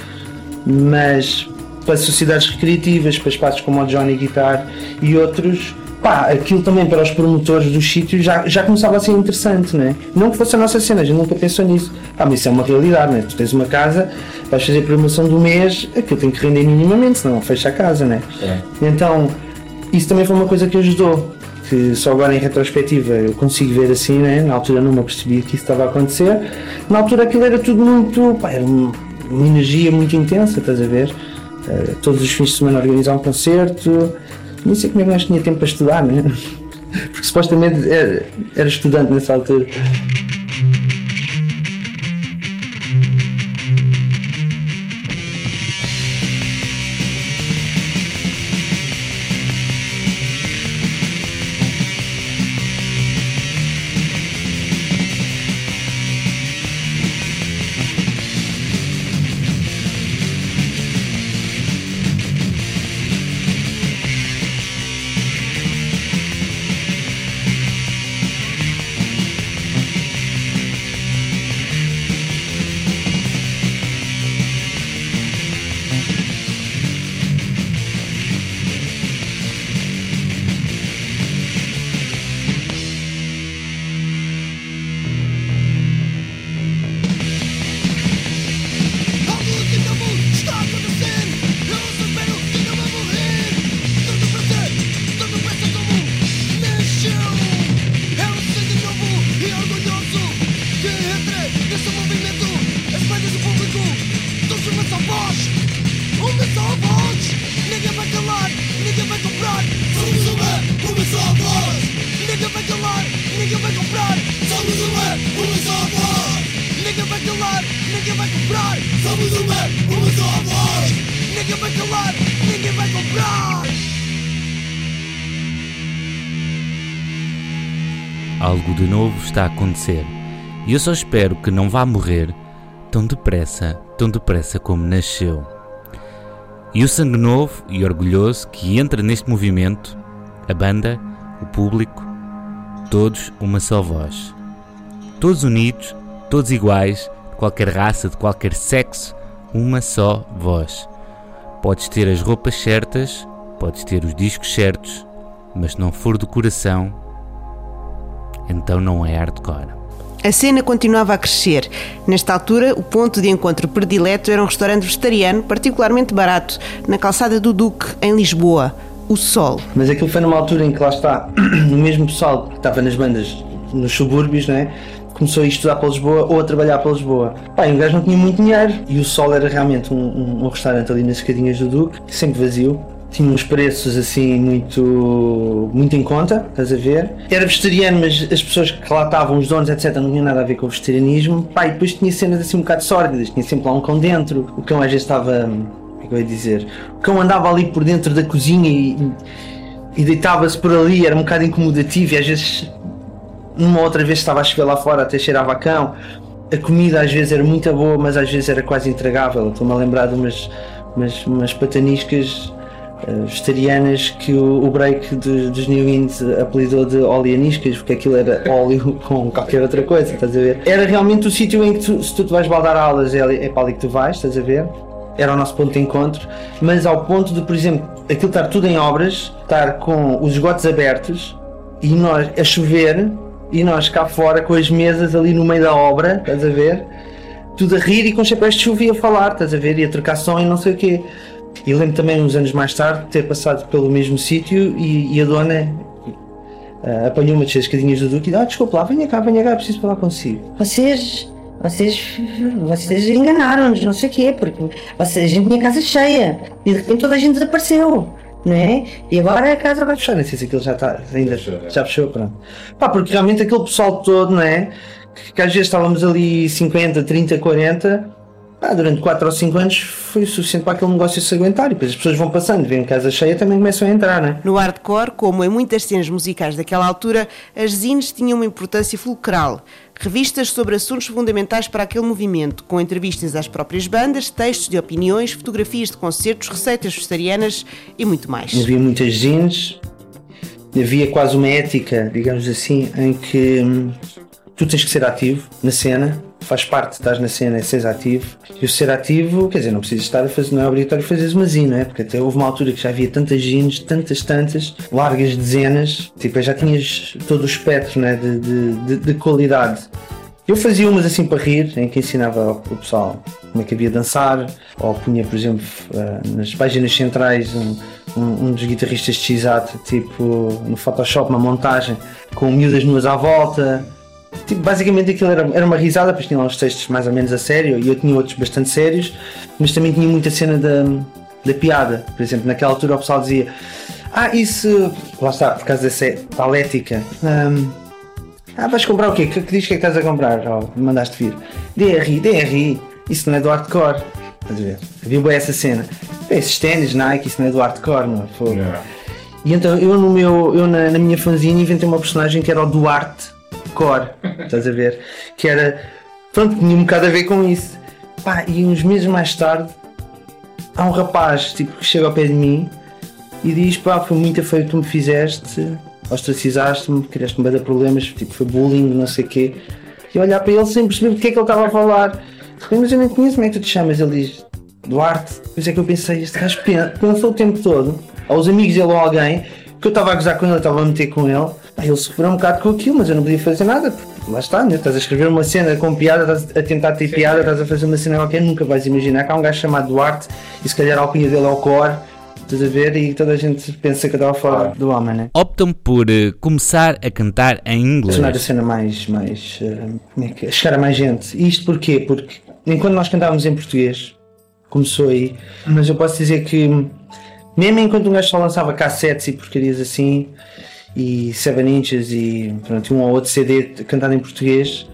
Mas para sociedades recreativas, para espaços como o Johnny Guitar e outros, pá, aquilo também para os promotores dos sítios já, já começava a ser interessante, né? Não que fosse a nossa cena, a gente nunca pensou nisso. Ah, mas isso é uma realidade, né? Tu tens uma casa, vais fazer a programação do mês, aquilo tem que render minimamente, senão fecha a casa, né? É. Então, isso também foi uma coisa que ajudou. Que só agora em retrospectiva eu consigo ver assim, né? Na altura não me apercebi que isso estava a acontecer. Na altura aquilo era tudo muito. Pá, era uma, uma energia muito intensa, estás a ver? Eh, todos os fins de semana organizar um concerto. Nem sei como é que nós tinha tempo para estudar, né? Porque supostamente era, era estudante nessa altura. Está a acontecer. E eu só espero que não vá morrer tão depressa, tão depressa como nasceu. E o sangue novo e orgulhoso que entra neste movimento, a banda, o público, todos uma só voz. Todos unidos, todos iguais, de qualquer raça, de qualquer sexo, uma só voz. Podes ter as roupas certas, podes ter os discos certos, mas se não for do coração, então não é hardcore. A cena continuava a crescer. Nesta altura, o ponto de encontro predileto era um restaurante vegetariano particularmente barato, na calçada do Duque, em Lisboa, o Sol. Mas aquilo foi numa altura em que lá está, o mesmo pessoal que estava nas bandas nos subúrbios, né? começou a estudar para Lisboa ou a trabalhar para Lisboa. Pá, e o gajo não tinha muito dinheiro e o Sol era realmente um, um- um restaurante ali nas escadinhas do Duque, sempre vazio. Tinha uns preços assim muito, muito em conta, estás a ver? Era vegetariano, mas as pessoas que lá estavam, os donos, etc., não tinham nada a ver com o vegetarianismo. Pá, e depois tinha cenas assim um bocado sórdidas, tinha sempre lá um cão dentro. O cão às vezes estava. Como é que eu ia dizer? O cão andava ali por dentro da cozinha e, e deitava-se por ali, era um bocado incomodativo e às vezes uma outra vez estava a chover lá fora, até cheirava a cão. A comida às vezes era muito boa, mas às vezes era quase intragável. Estou-me a lembrar de umas, umas, umas pataniscas vegetarianas que o, o break de- dos New Ins apelidou de oleaniscas, porque aquilo era óleo com qualquer outra coisa, estás a ver? Era realmente o sítio em que tu, se tu te vais baldar aulas, é, é para ali que tu vais, estás a ver? Era o nosso ponto de encontro, mas ao ponto de, por exemplo, aquilo estar tudo em obras, estar com os esgotos abertos e nós a chover e nós cá fora com as mesas ali no meio da obra, estás a ver? Tudo a rir e com chapéus de chuva e a falar, estás a ver? E a trocar som e não sei o quê. E lembro também, uns anos mais tarde, de ter passado pelo mesmo sítio e, e a dona ah, apanhou uma das escadinhas do Duque e disse: Ah, desculpa lá, venha cá, venha cá, preciso falar consigo. Vocês, vocês, vocês enganaram-nos, não sei o quê, porque vocês, a gente tinha casa cheia e de repente toda a gente desapareceu, não é? E agora a casa vai fechar. Não sei se aquilo já está, ainda já fechou, pronto. Pá, porque realmente aquele pessoal todo, não é? Que, que às vezes estávamos ali 50, 30, 40 Ah, durante 4 ou 5 anos foi o suficiente para aquele negócio se aguentar e depois as pessoas vão passando, vêm casa cheia também começam a entrar, né? No hardcore, como em muitas cenas musicais daquela altura, as zines tinham uma importância fulcral. Revistas sobre assuntos fundamentais para aquele movimento, com entrevistas às próprias bandas, textos de opiniões, fotografias de concertos, receitas vegetarianas e muito mais. Havia muitas zines, havia quase uma ética, digamos assim, em que hum, tu tens que ser ativo na cena, faz parte, estás na cena, é seres ativo. E o ser ativo, quer dizer, não precisas estar a fazer, não é obrigatório fazeres uma zine, não é? Porque até houve uma altura que já havia tantas zines, tantas, tantas, largas dezenas, tipo, já tinhas todo o espectro né, de, de, de, de qualidade. Eu fazia umas assim para rir, em que ensinava ao pessoal como é que havia dançar, ou punha, por exemplo, eh, nas páginas centrais um, um, um dos guitarristas de X-Ato, tipo no Photoshop, uma montagem com miúdas nuas à volta, Tipo, basicamente aquilo era, era uma risada, pois tinha lá uns textos mais ou menos a sério e eu tinha outros bastante sérios, mas também tinha muita cena da, da piada. Por exemplo, naquela altura o pessoal dizia: Ah, isso. Lá está, por causa dessa talética. Um, ah, vais comprar o quê? Que, que diz que é que estás a comprar? Oh, mandaste vir. DRI, DRI. Isso não é do hardcore. Estás a ver? Havia bem essa cena. Esses ténis, Nike, isso não é do hardcore, não é? Yeah. E então eu, no meu, eu na, na minha fanzine inventei uma personagem que era o Duarte core, estás a ver? Que era, pronto, tinha um bocado a ver com isso. Pá, e uns meses mais tarde, há um rapaz tipo, que chega ao pé de mim e diz: pá, foi muito feio que tu me fizeste, ostracizaste-me, criaste-me bem problemas, tipo, foi bullying, não sei o quê. E olhar para ele sem perceber o que é que ele estava a falar. Mas eu nem conheço como é que tu te chamas. Ele diz: Duarte. Pois é que eu pensei: este gajo pensou o tempo todo, aos amigos dele ou alguém, que eu estava a gozar com ele, estava a meter com ele ele sofreu um bocado com aquilo, mas eu não podia fazer nada. Lá está, né? estás a escrever uma cena com piada, estás a tentar ter piada, estás a fazer uma cena qualquer, nunca vais imaginar que há um gajo chamado Duarte e se calhar a alcunha dele é o Core. Estás a ver? E toda a gente pensa que estava fora do homem, né? Optam por uh, começar a cantar em inglês. Tornar a cena mais. mais uh, como é que é? Chegar a mais gente. E isto porquê? Porque enquanto nós cantávamos em português, começou aí, mas eu posso dizer que, mesmo enquanto um gajo só lançava cassetes e porcarias assim, e 7 Inches e pronto, um ou outro CD cantado em português,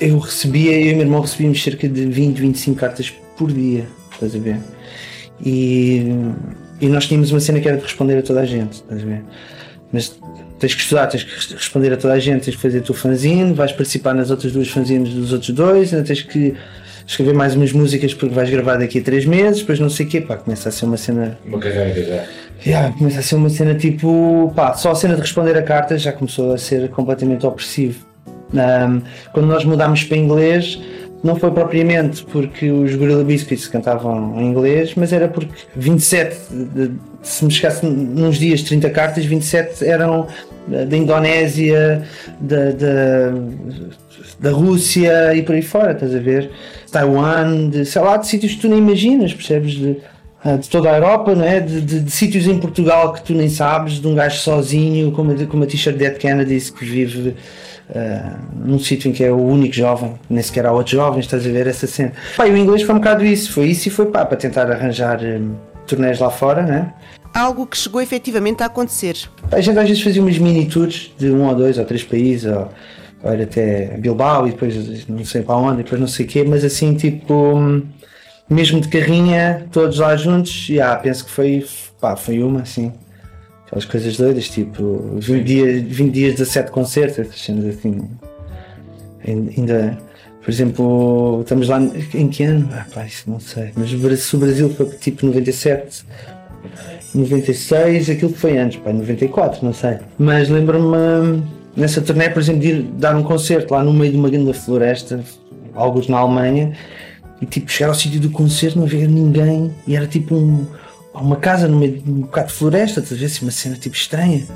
eu recebia, eu e meu irmão recebíamos cerca de 20, 25 cartas por dia, estás a ver? E, e nós tínhamos uma cena que era de responder a toda a gente, estás a ver? Mas tens que estudar, tens que responder a toda a gente, tens que fazer o teu fanzine, vais participar nas outras duas fanzines dos outros dois, ainda tens que escrever mais umas músicas porque vais gravar daqui a três meses, depois não sei o quê, pá, começa a ser uma cena. Uma carreira já. Yeah, começa a ser uma cena tipo. pá, só a cena de responder a cartas já começou a ser completamente opressivo. Um, quando nós mudámos para inglês, não foi propriamente porque os Gorilla Biscuits cantavam em inglês, mas era porque 27, se me chegasse nos dias 30 cartas, 27 eram da Indonésia, da, da, da Rússia e por aí fora, estás a ver? Taiwan, de, sei lá, de sítios que tu nem imaginas, percebes? De, de toda a Europa, não é? de, de, de, sítios em Portugal que tu nem sabes, de um gajo sozinho, como, como a t-shirt Dead Kennedy, que vive uh, num sítio em que é o único jovem, nem sequer há outros jovens, estás a ver essa cena. Pá, e o inglês foi um bocado isso, foi isso e foi pá, para tentar arranjar um, torneios lá fora, né? Algo que chegou efetivamente a acontecer. A gente às vezes fazia umas mini tours de um ou dois ou três países, ou, ou era até Bilbao e depois não sei para onde, e depois não sei o quê, mas assim tipo. Um, mesmo de carrinha, todos lá juntos, e ah, penso que foi, pá, foi uma, assim. Aquelas coisas doidas, tipo, 20 dias, 20 dias de 17 concertos, essas cenas assim. Ainda, por exemplo, estamos lá em que ano? Ah, pá, isso não sei. Mas se o Brasil foi tipo 97, 96, aquilo que foi antes, pá, 94, não sei. Mas lembro-me nessa turnê, por exemplo, de ir dar um concerto lá no meio de uma grande floresta, alguns na Alemanha, e tipo, chegar ao sítio do concerto, não havia ninguém, e era tipo um, uma casa no meio de um bocado de floresta, às vezes uma cena tipo estranha.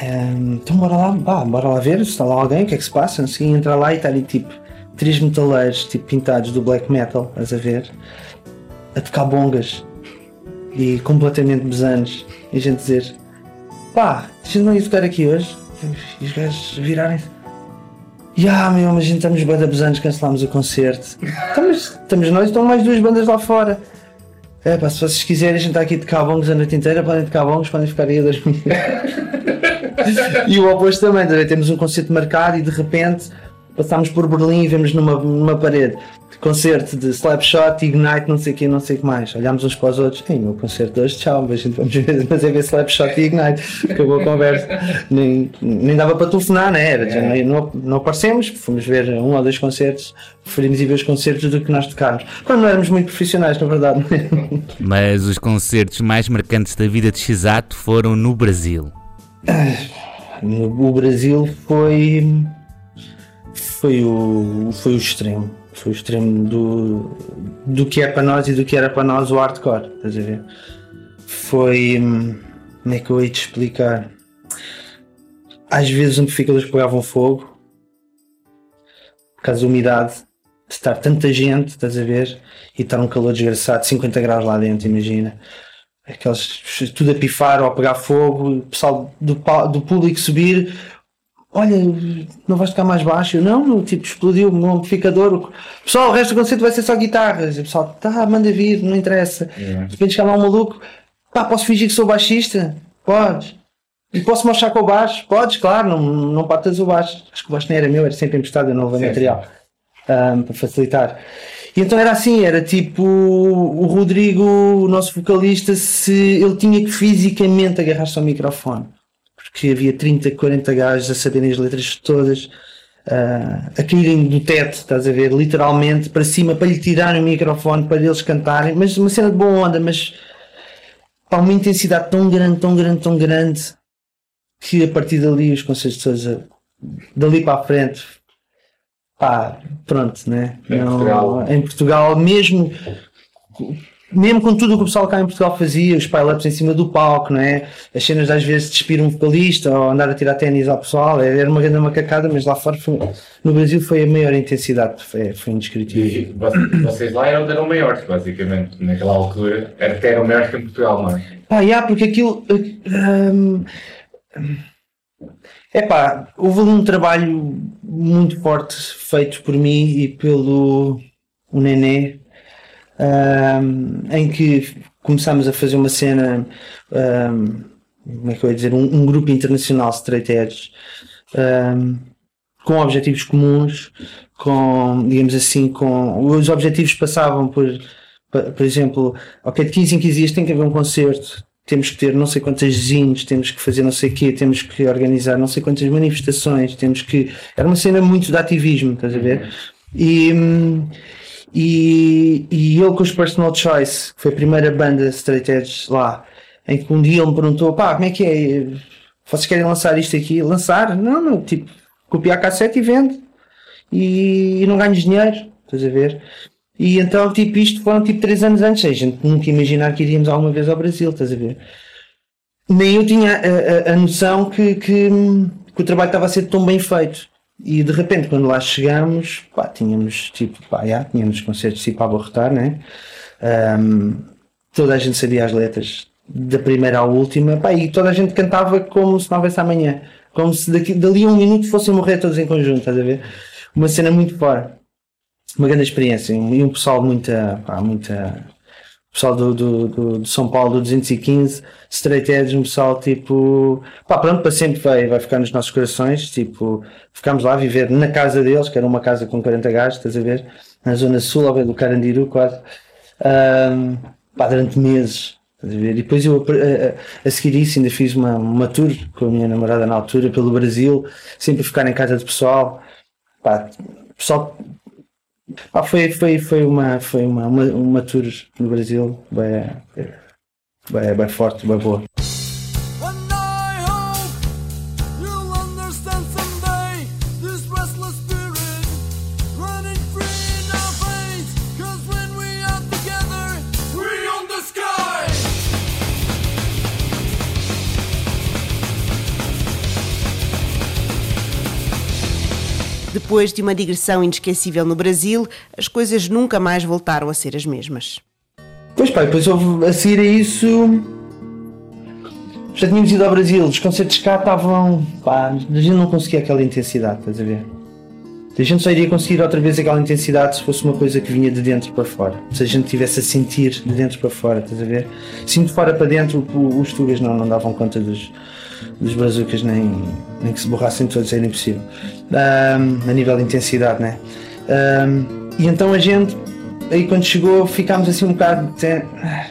Um, então bora lá, bah, bora lá ver se está lá alguém, o que é que se passa, não sei, entra lá e está ali tipo três metaleiros tipo, pintados do black metal, estás a ver, a tocar bongas. E completamente besanos, e a gente dizer pá, a gente não ia tocar aqui hoje, e os gajos virarem-se Ya, meu, mas estamos bem anos, cancelámos o concerto. Estamos, estamos nós, estão mais duas bandas lá fora. É pá, se vocês quiserem, a gente está aqui de cabongos a noite inteira, podem de cabongos, podem ficar aí a dormir. e o oposto também, temos um concerto marcado e de repente, passámos por Berlim e vemos numa, numa parede concerto de Slapshot, Ignite, não sei o que, não sei o que mais. Olhámos uns para os outros, ei, meu concerto hoje, tchau, mas a gente vamos ver, mas é ver Slapshot e Ignite. Acabou a conversa. Nem, nem dava para telefonar, né? Era, é. não, não aparecemos, fomos ver um ou dois concertos, preferimos ir ver os concertos do que nós tocarmos. Quando não éramos muito profissionais, na verdade. Mas os concertos mais marcantes da vida de Xato foram no Brasil. O Brasil foi foi o, foi o extremo. Foi o extremo do, do que é para nós e do que era para nós o hardcore, estás a ver? Foi. Hum, como é que eu ia te explicar? Às vezes os amplificadores pegavam fogo por causa da umidade, de estar tanta gente, estás a ver? E estar um calor desgraçado, 50 graus lá dentro, imagina. Aqueles, tudo a pifar ou a pegar fogo, o pessoal do, do público subir, olha, não vais tocar mais baixo? Eu, não, tipo, explodiu o amplificador. Pessoal, o resto do concerto vai ser só guitarras. E o pessoal, tá, manda vir, não interessa. Yeah. De repente chega lá um maluco, pá, posso fingir que sou baixista? Podes. E posso mostrar com o baixo? Podes, claro, não, não partas o baixo. Acho que o baixo nem era meu, era sempre emprestado, eu não levei material um, para facilitar. E então era assim, era tipo o Rodrigo, o nosso vocalista, se ele tinha que fisicamente agarrar-se ao microfone porque havia 30, 40 gajos a saberem as letras todas, uh, a caírem do teto, estás a ver, literalmente para cima, para lhe tirarem o microfone, para eles cantarem, mas uma cena de boa onda, mas pá, uma intensidade tão grande, tão grande, tão grande, que a partir dali os concertos todos, dali para a frente, pá, pronto, né? Em, Não, Portugal. em Portugal, mesmo mesmo com tudo o que o pessoal cá em Portugal fazia, os pile-ups em cima do palco, não é? As cenas às vezes despir um vocalista ou andar a tirar ténis ao pessoal, era uma grande macacada, mas lá fora foi, no Brasil foi a maior intensidade, foi, foi indescritível. E vocês lá eram, eram maiores, basicamente, naquela altura, até eram maiores que em Portugal, não é? Pá, yeah, porque aquilo. É pá, houve um trabalho muito forte feito por mim e pelo o Nenê um, em que começámos a fazer uma cena, um, como é que eu ia dizer, um, um grupo internacional straight edge, com objetivos comuns, com, digamos assim, com os objetivos passavam por, por exemplo, ok, de 15 em 15 dias tem que haver um concerto, temos que ter não sei quantas zines, temos que fazer não sei o quê, temos que organizar não sei quantas manifestações, temos que. Era uma cena muito de ativismo, estás a ver? E, e, e ele com os Personal Choice, que foi a primeira banda straight edge lá, em que um dia ele me perguntou: pá, como é que é? Vocês querem lançar isto aqui? Lançar? Não, não, tipo, copiar cassete e vende. E, e não ganhas dinheiro, estás a ver? E então, tipo, isto foram tipo 3 anos antes. A gente nunca imaginar que iríamos alguma vez ao Brasil, estás a ver? Nem eu tinha a, a, a noção que, que, que, o trabalho estava a ser tão bem feito. E de repente, quando lá chegamos, pá, tínhamos tipo, pá, já, tínhamos concertos tipo a abortar, né? Um, toda a gente sabia as letras, da primeira à última, pá, e toda a gente cantava como se não houvesse amanhã, como se daqui, dali a um minuto fossem morrer todos em conjunto, estás a ver? Uma cena muito fora, uma grande experiência, e um pessoal muita, pá, muita pessoal do, do, do, de São Paulo do 215, Straight Edge, um pessoal tipo, pá, pronto, para sempre vai, vai ficar nos nossos corações. Tipo, ficámos lá a viver na casa deles, que era uma casa com 40 gajos, estás a ver, na zona sul, ao pé do Carandiru, quase, um, pá, durante meses. Estás a ver? E depois eu, a, a, seguir isso, ainda fiz uma, uma tour com a minha namorada na altura pelo Brasil, sempre a ficar em casa de pessoal. Pá, pessoal ah, foi, foi, foi, uma, foi uma, uma, uma tour no Brasil bem, bem, bem forte, bem boa. Depois de uma digressão inesquecível no Brasil, as coisas nunca mais voltaram a ser as mesmas. Pois pá, depois a seguir a isso. Já tínhamos ido ao Brasil, os concertos cá estavam. pá, a gente não conseguia aquela intensidade, estás a ver? A gente só iria conseguir outra vez aquela intensidade se fosse uma coisa que vinha de dentro para fora. Se a gente tivesse a sentir de dentro para fora, estás a ver? De fora para dentro, os tugas não, não davam conta dos, dos bazucas, nem, nem que se borrassem todos, era impossível. Ahm, a nível de intensidade, né? Ahm, e então a gente, aí quando chegou, ficámos assim um bocado. de- "Ah,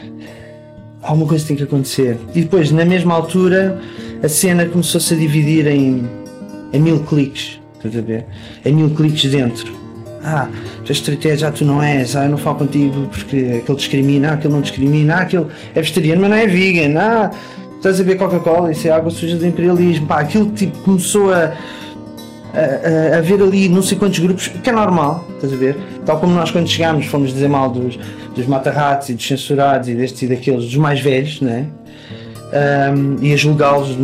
Alguma coisa tem que acontecer. E depois, na mesma altura, a cena começou-se a dividir em, em mil cliques. Estás a ver? Em mil cliques dentro. Ah, já estreitei, já tu não és, ah, eu não falo contigo porque aquele discrimina, ah, aquele não discrimina, ah, aquele é vegetariano, mas não é vegan, ah, estás a ver Coca-Cola, isso é água suja do imperialismo, pá, aquilo tipo começou a, a, a haver ali não sei quantos grupos, que é normal, estás a ver? Tal como nós quando chegámos fomos dizer mal dos, dos mata-ratos e dos censurados e destes e daqueles, dos mais velhos, né? Um, e a julgá-los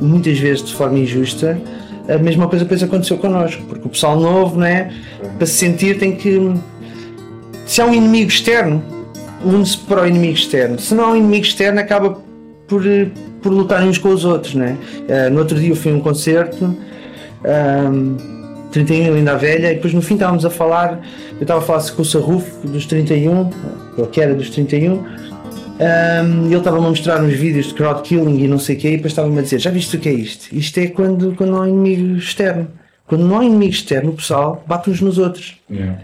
muitas vezes de forma injusta, a mesma coisa depois aconteceu connosco, porque o pessoal novo, né, para se sentir, tem que. Se há um inimigo externo, une-se para o inimigo externo. Se não há um inimigo externo, acaba por, eh, por lutarem uns com os outros. Né? Eh, no outro dia eu fui a um concerto, um, 31 ainda a velha, e depois no fim estávamos a falar, eu estava a falar com o Sarrufo dos 31, ou que era dos 31, um, ele estava-me a mostrar uns vídeos de crowd killing e não sei o quê, e depois estava-me a dizer: Já viste o que é isto? Isto é quando, quando não há inimigo externo. Quando não há inimigo externo, o pessoal bate uns nos outros. Yeah.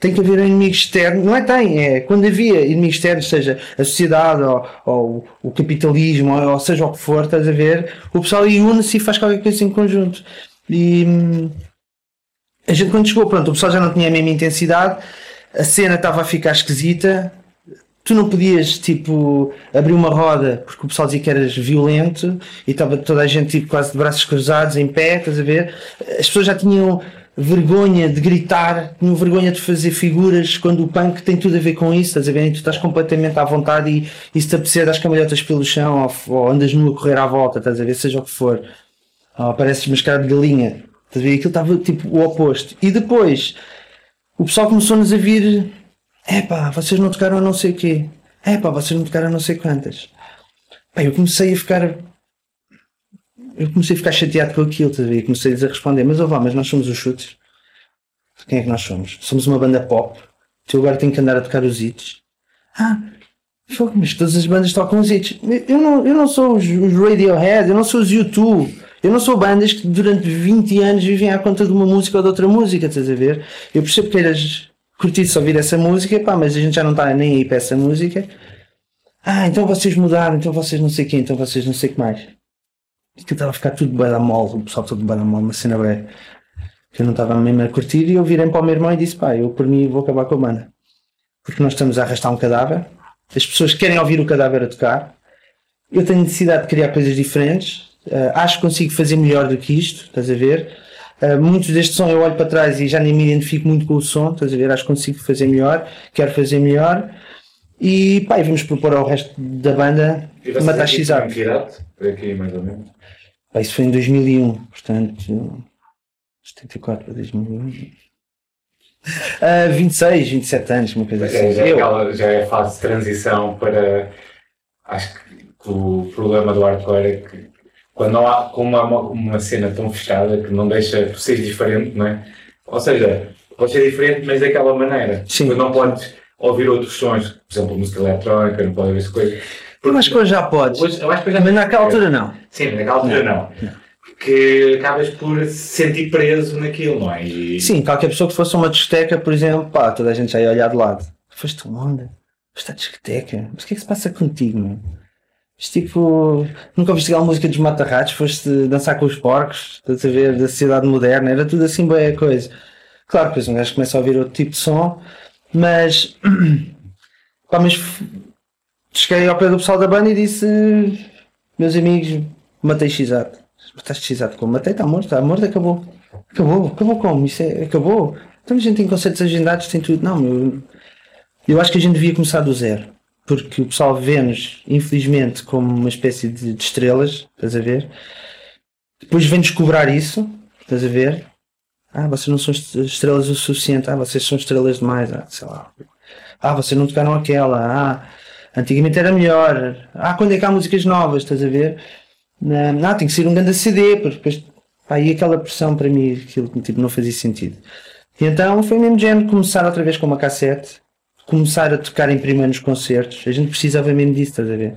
Tem que haver um inimigo externo, não é tem, é quando havia inimigo externo, seja a sociedade ou, ou o capitalismo, ou, ou seja o que for, estás a ver, o pessoal une-se e faz qualquer coisa em conjunto. E hum, a gente quando chegou, pronto, o pessoal já não tinha a mesma intensidade, a cena estava a ficar esquisita, tu não podias tipo abrir uma roda porque o pessoal dizia que eras violento e estava toda a gente tipo quase de braços cruzados em pé, estás a ver? As pessoas já tinham vergonha de gritar, tinham vergonha de fazer figuras quando o punk tem tudo a ver com isso, estás a ver? Tu estás completamente à vontade e, e se te apetecer das cambalhotas pelo chão ou, ou andas nu a correr à volta, estás a ver? Seja o que for. Ou apareces mascarado de galinha, estás a ver? Aquilo estava tipo o oposto. E depois o pessoal começou-nos a vir Epá, vocês não tocaram a não sei o quê. Epá, vocês não tocaram a não sei quantas. Pá, eu comecei a ficar. Eu comecei a ficar chateado com aquilo, ver? E comecei a responder, mas vá, mas nós somos os chutes. Quem é que nós somos? Somos uma banda pop. Tu agora tenho que andar a tocar os hits. Ah, mas todas as bandas tocam os hits. Eu não, eu não sou os, os Radiohead, eu não sou os YouTube. Eu não sou bandas que durante 20 anos vivem à conta de uma música ou de outra música, estás a ver? Eu percebo que queiras curtir-se ouvir essa música, pá, mas a gente já não está nem aí para essa música. Ah, então vocês mudaram, então vocês não sei quem, então vocês não sei o que mais. Aquilo estava a ficar tudo bem da mole, o pessoal todo bem da mole, uma cena bem que eu não estava mesmo a curtir e eu virei para o meu irmão e disse, pá, eu por mim vou acabar com a banda. Porque nós estamos a arrastar um cadáver, as pessoas querem ouvir o cadáver a tocar, eu tenho necessidade de criar coisas diferentes, uh, acho que consigo fazer melhor do que isto, estás a ver? Uh, muitos deste som eu olho para trás e já nem me identifico muito com o som, estás a ver? Acho que consigo fazer melhor, quero fazer melhor. E pá, e vamos propor ao resto da banda E vocês matar aqui mais ou menos. Pá, Isso foi em 2001, portanto, 74 para 2001. Uh, 26, 27 anos, uma coisa assim. É, já, é aquela- já é a fase de transição para. Acho que, o problema do hardcore é que quando não há como há uma, uma cena tão fechada que não deixa tu seres diferente, não é? Ou seja, podes ser diferente, mas daquela maneira. Sim. Tu não podes ouvir outros sons, por exemplo, música eletrónica, não pode ouvir essa coisa. Eu acho que hoje já podes, Hoje, eu acho que já mas naquela altura não. Sim, naquela altura não. Porque acabas por se sentir preso naquilo, não é? E, Sim, qualquer pessoa que fosse a uma discoteca, por exemplo, pá, toda a gente já ia olhar de lado. Foste onde? Foste à discoteca? Mas o que é que se passa contigo? Mas, tipo, nunca ouviste aquela música dos Mata-Ratos? Foste dançar com os porcos? Estás a ver? Da sociedade moderna? Era tudo assim, boa coisa. Claro, depois um gajo começa a ouvir outro tipo de som, mas. pá, mas. Cheguei ao pé do pessoal da banda e disse: Meus amigos, matei X-Ato. Mataste X-Ato como? Matei, está morto, está morto, acabou. Acabou, acabou como? Isso é, acabou. Então a gente tem conceitos agendados, tem tudo. Não, meu. Eu acho que a gente devia começar do zero. Porque o pessoal vê-nos, infelizmente, como uma espécie de, de estrelas, estás a ver? Depois vem-nos cobrar isso, estás a ver? Ah, vocês não são est- estrelas o suficiente. Ah, vocês são estrelas demais. Ah, sei lá. Ah, vocês não tocaram aquela. Ah, antigamente era melhor. Ah, quando é que há músicas novas, estás a ver? Não tem que ser um grande CD, porque depois Pá, e aquela pressão para mim, aquilo tipo, não fazia sentido. E então foi mesmo género começar outra vez com uma cassete, começar a tocar em primeiros concertos. A gente precisava mesmo disso, estás a ver?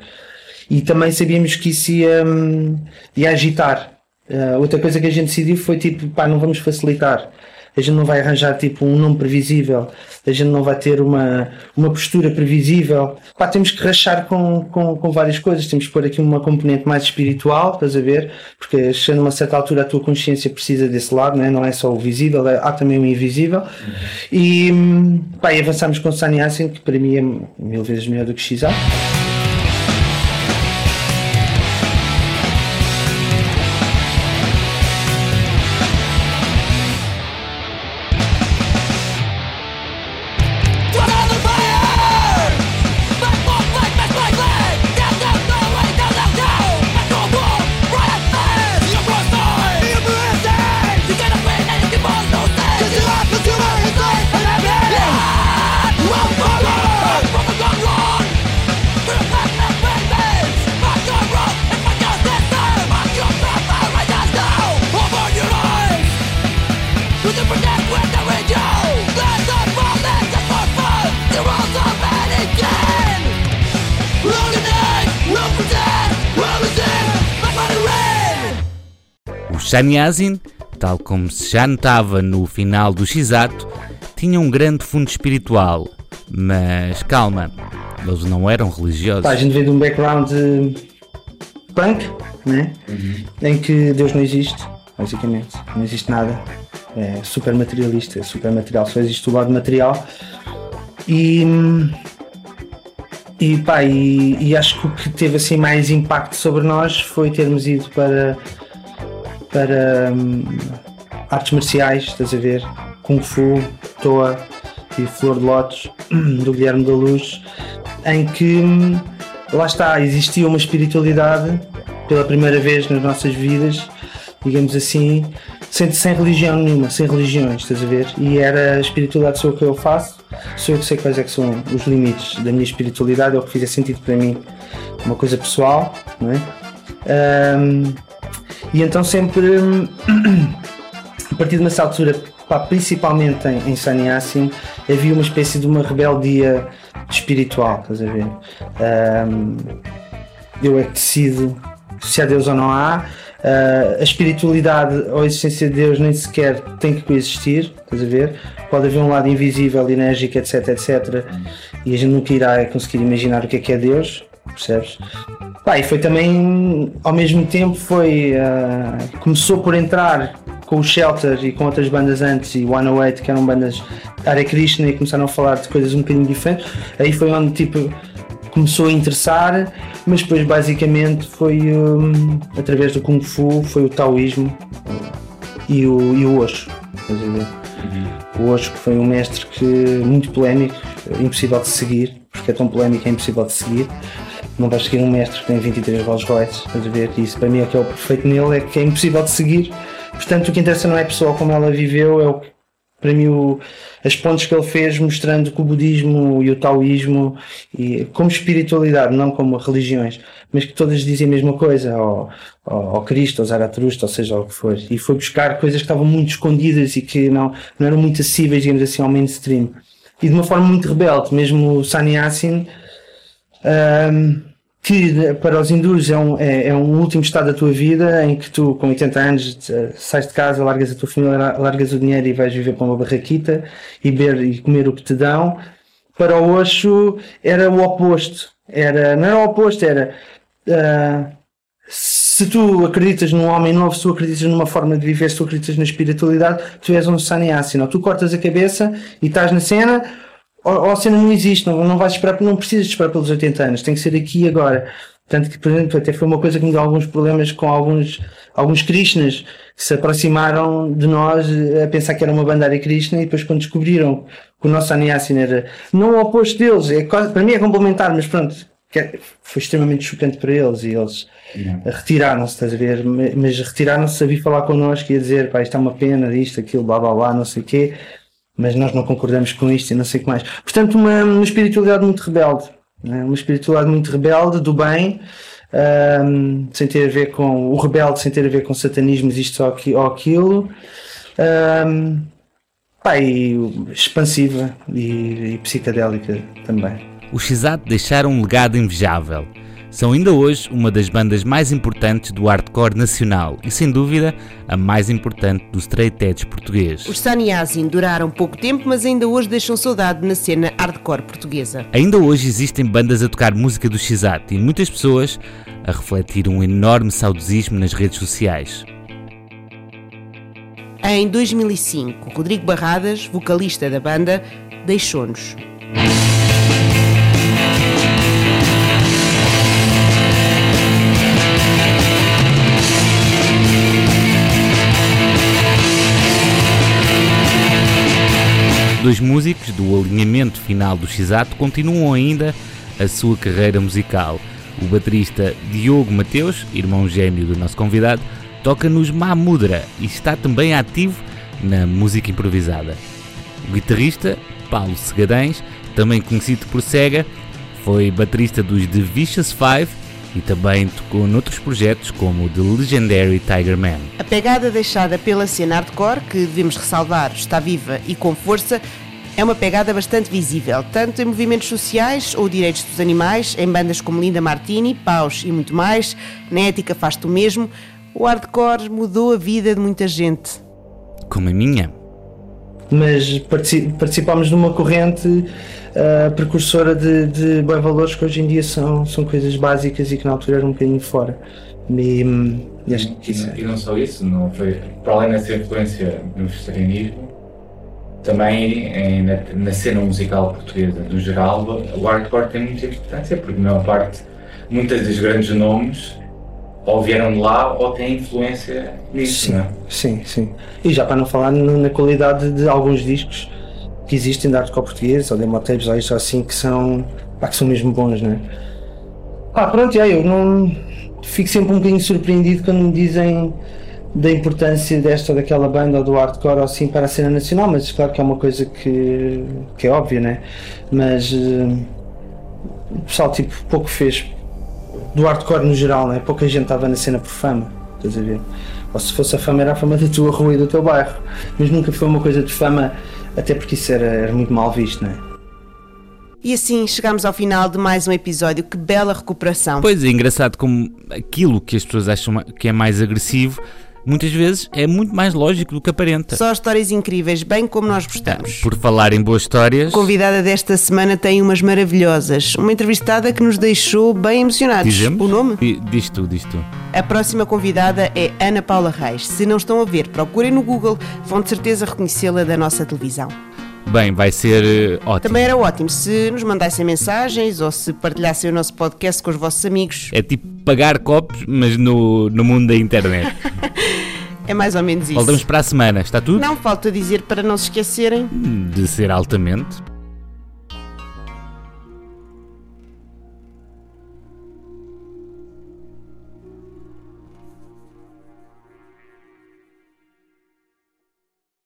E também sabíamos que isso ia, hum, ia agitar. Uh, outra coisa que a gente decidiu foi tipo, pá, não vamos facilitar. A gente não vai arranjar tipo um nome previsível, a gente não vai ter uma, uma postura previsível. Pá, temos que rachar com, com, com várias coisas, temos que pôr aqui uma componente mais espiritual, estás a ver? Porque chegando a uma certa altura a tua consciência precisa desse lado, não é, não é só o visível, é, há também o invisível. E, pá, e avançamos com Sanyasin, que para mim é mil vezes melhor do que Xizá. Shanyasin, tal como se já notava no final do X-Ato, tinha um grande fundo espiritual. Mas calma, eles não eram religiosos. a gente vem de um background punk, né? Uhum. em que Deus não existe, basicamente. Não existe nada. É super materialista, é super material, só existe o lado material. E. E, pá, e, e acho que o que teve assim mais impacto sobre nós foi termos ido para para hum, artes marciais, estás a ver? Kung Fu, Toa e Flor de Lótus, do Guilherme da Luz, em que hum, lá está, existia uma espiritualidade pela primeira vez nas nossas vidas, digamos assim, sem, sem religião nenhuma, sem religiões, estás a ver? E era a espiritualidade sou o que eu faço, sou eu que sei quais é que são os limites da minha espiritualidade, é o que fizer sentido para mim, uma coisa pessoal, não é? Um, e então sempre, a partir de uma altura, pá, principalmente em, em havia uma espécie de uma rebeldia espiritual, estás a ver? Um, eu é que decido se há Deus ou não há. Uh, a espiritualidade ou a existência de Deus nem sequer tem que coexistir, estás a ver? Pode haver um lado invisível, enérgico, etc, etc. E a gente nunca irá conseguir imaginar o que é que é Deus, percebes? Pá, e foi também, ao mesmo tempo, foi. Uh, começou por entrar com o Shelter e com outras bandas antes e One 108 que eram bandas Hare Krishna e começaram a falar de coisas um bocadinho diferentes. Aí foi onde tipo começou a interessar, mas depois basicamente foi um, através do Kung Fu, foi o Taoísmo e o, e o Osho. Uhum. O Osho que foi um mestre que muito polémico, impossível de seguir, porque é tão polémico é impossível de seguir não vais seguir um mestre que tem 23 Rolls Royces, estás a ver? Isso para mim é que é o perfeito nele, é que é impossível de seguir. Portanto, o que interessa não é a pessoa como ela viveu, é o para mim o, as pontes que ele fez mostrando que o budismo e o taoísmo e, como espiritualidade, não como religiões, mas que todas dizem a mesma coisa, ao, ao, ao Cristo, ao Zaratustra, ou seja, o que for. E foi buscar coisas que estavam muito escondidas e que não, não eram muito acessíveis, digamos assim, ao mainstream. E de uma forma muito rebelde, mesmo o Sanyasin, um, que para os hindus é um, é, é, um último estado da tua vida em que tu, com 80 anos, eh, sais de casa, largas a tua família, largas o dinheiro e vais viver para uma barraquita e e comer o que te dão. Para o Osho era o oposto. Era, não era o oposto, era uh, se tu acreditas num homem novo, se tu acreditas numa forma de viver, se tu acreditas na espiritualidade, tu és um sannyasi. Não? Tu cortas a cabeça e estás na cena ou a cena não existe, não, não vais esperar, não precisas esperar pelos 80 anos, tem que ser aqui e agora. Tanto que, por exemplo, até foi uma coisa que me deu alguns problemas com alguns, alguns Krishnas que se aproximaram de nós a pensar que era uma bandara Krishna e depois quando descobriram que o nosso Sannyasina era não o oposto deles, é, para mim é complementar, mas pronto, é, foi extremamente chocante para eles e eles retiraram-se, estás a ver? Mas retiraram-se a vir falar connosco e a dizer, pá, isto é uma pena, isto, aquilo, blá blá blá, não sei o quê mas nós não concordamos com isto e não sei o que mais. Portanto, uma, uma espiritualidade muito rebelde, né? uma espiritualidade muito rebelde, do bem, um, sem ter a ver com o rebelde, sem ter a ver com satanismos, isto ou aquilo. Um, pá, e expansiva e, e psicadélica também. Os Xat deixaram um legado invejável. São ainda hoje uma das bandas mais importantes do hardcore nacional e, sem dúvida, a mais importante do straight edge português. Os Saniasin duraram pouco tempo, mas ainda hoje deixam saudade na cena hardcore portuguesa. Ainda hoje existem bandas a tocar música do Xat e muitas pessoas a refletir um enorme saudosismo nas redes sociais. Em 2005, Rodrigo Barradas, vocalista da banda, deixou-nos. Dois músicos do alinhamento final do X-Ato continuam ainda a sua carreira musical. O baterista Diogo Mateus, irmão gêmeo do nosso convidado, toca nos Mamudra e está também ativo na música improvisada. O guitarrista Paulo Segadães, também conhecido por Sega, foi baterista dos The Vicious Five e também tocou noutros projetos como o The Legendary Tiger Man. A pegada deixada pela cena hardcore, que devemos ressalvar está viva e com força, é uma pegada bastante visível, tanto em movimentos sociais ou direitos dos animais, em bandas como Linda Martini, Paus e muito mais, na ética faz-te o mesmo, o hardcore mudou a vida de muita gente. Como a minha. Mas participámos de uma corrente uh, precursora de, de bons valores que hoje em dia são, são coisas básicas e que na altura eram um bocadinho fora. E, e, e, não só isso, não foi, para além dessa influência do vegetarianismo, também em, na, na, cena musical portuguesa, no geral, o hardcore tem muita importância, porque a maior parte, muitas dos grandes nomes ou vieram de lá ou têm influência nisso, sim, não é? Sim, sim. E já para não falar na qualidade de alguns discos que existem de hardcore português, ou demotapes ou isso assim, que são, pá, que são mesmo bons, não é? Pá, pronto, já, eu não fico sempre um bocadinho surpreendido quando me dizem da importância desta ou daquela banda ou do hardcore ou assim para a cena nacional, mas claro que é uma coisa que, que é óbvia, né? Mas uh, o pessoal tipo pouco fez do hardcore no geral, né? Pouca gente estava na cena por fama, estás a ver? Ou se fosse a fama era a fama da tua rua e do teu bairro, mas nunca foi uma coisa de fama, até porque isso era, era muito mal visto, né? E assim chegamos ao final de mais um episódio. Que bela recuperação! Pois é, engraçado como aquilo que as pessoas acham que é mais agressivo muitas vezes é muito mais lógico do que aparenta. Só histórias incríveis, bem como nós gostamos. Por falar em boas histórias. A convidada desta semana tem umas maravilhosas. Uma entrevistada que nos deixou bem emocionados. Dizemos? O nome? Diz tu, diz tu. A próxima convidada é Ana Paula Reis. Se não estão a ver, procurem no Google, vão de certeza reconhecê-la da nossa televisão. Bem, vai ser uh, ótimo. Também era ótimo se nos mandassem mensagens ou se partilhassem o nosso podcast com os vossos amigos. É tipo pagar copos, mas no, no mundo da internet. é mais ou menos isso. Voltamos para a semana, está tudo? Não, falta dizer para não se esquecerem de ser altamente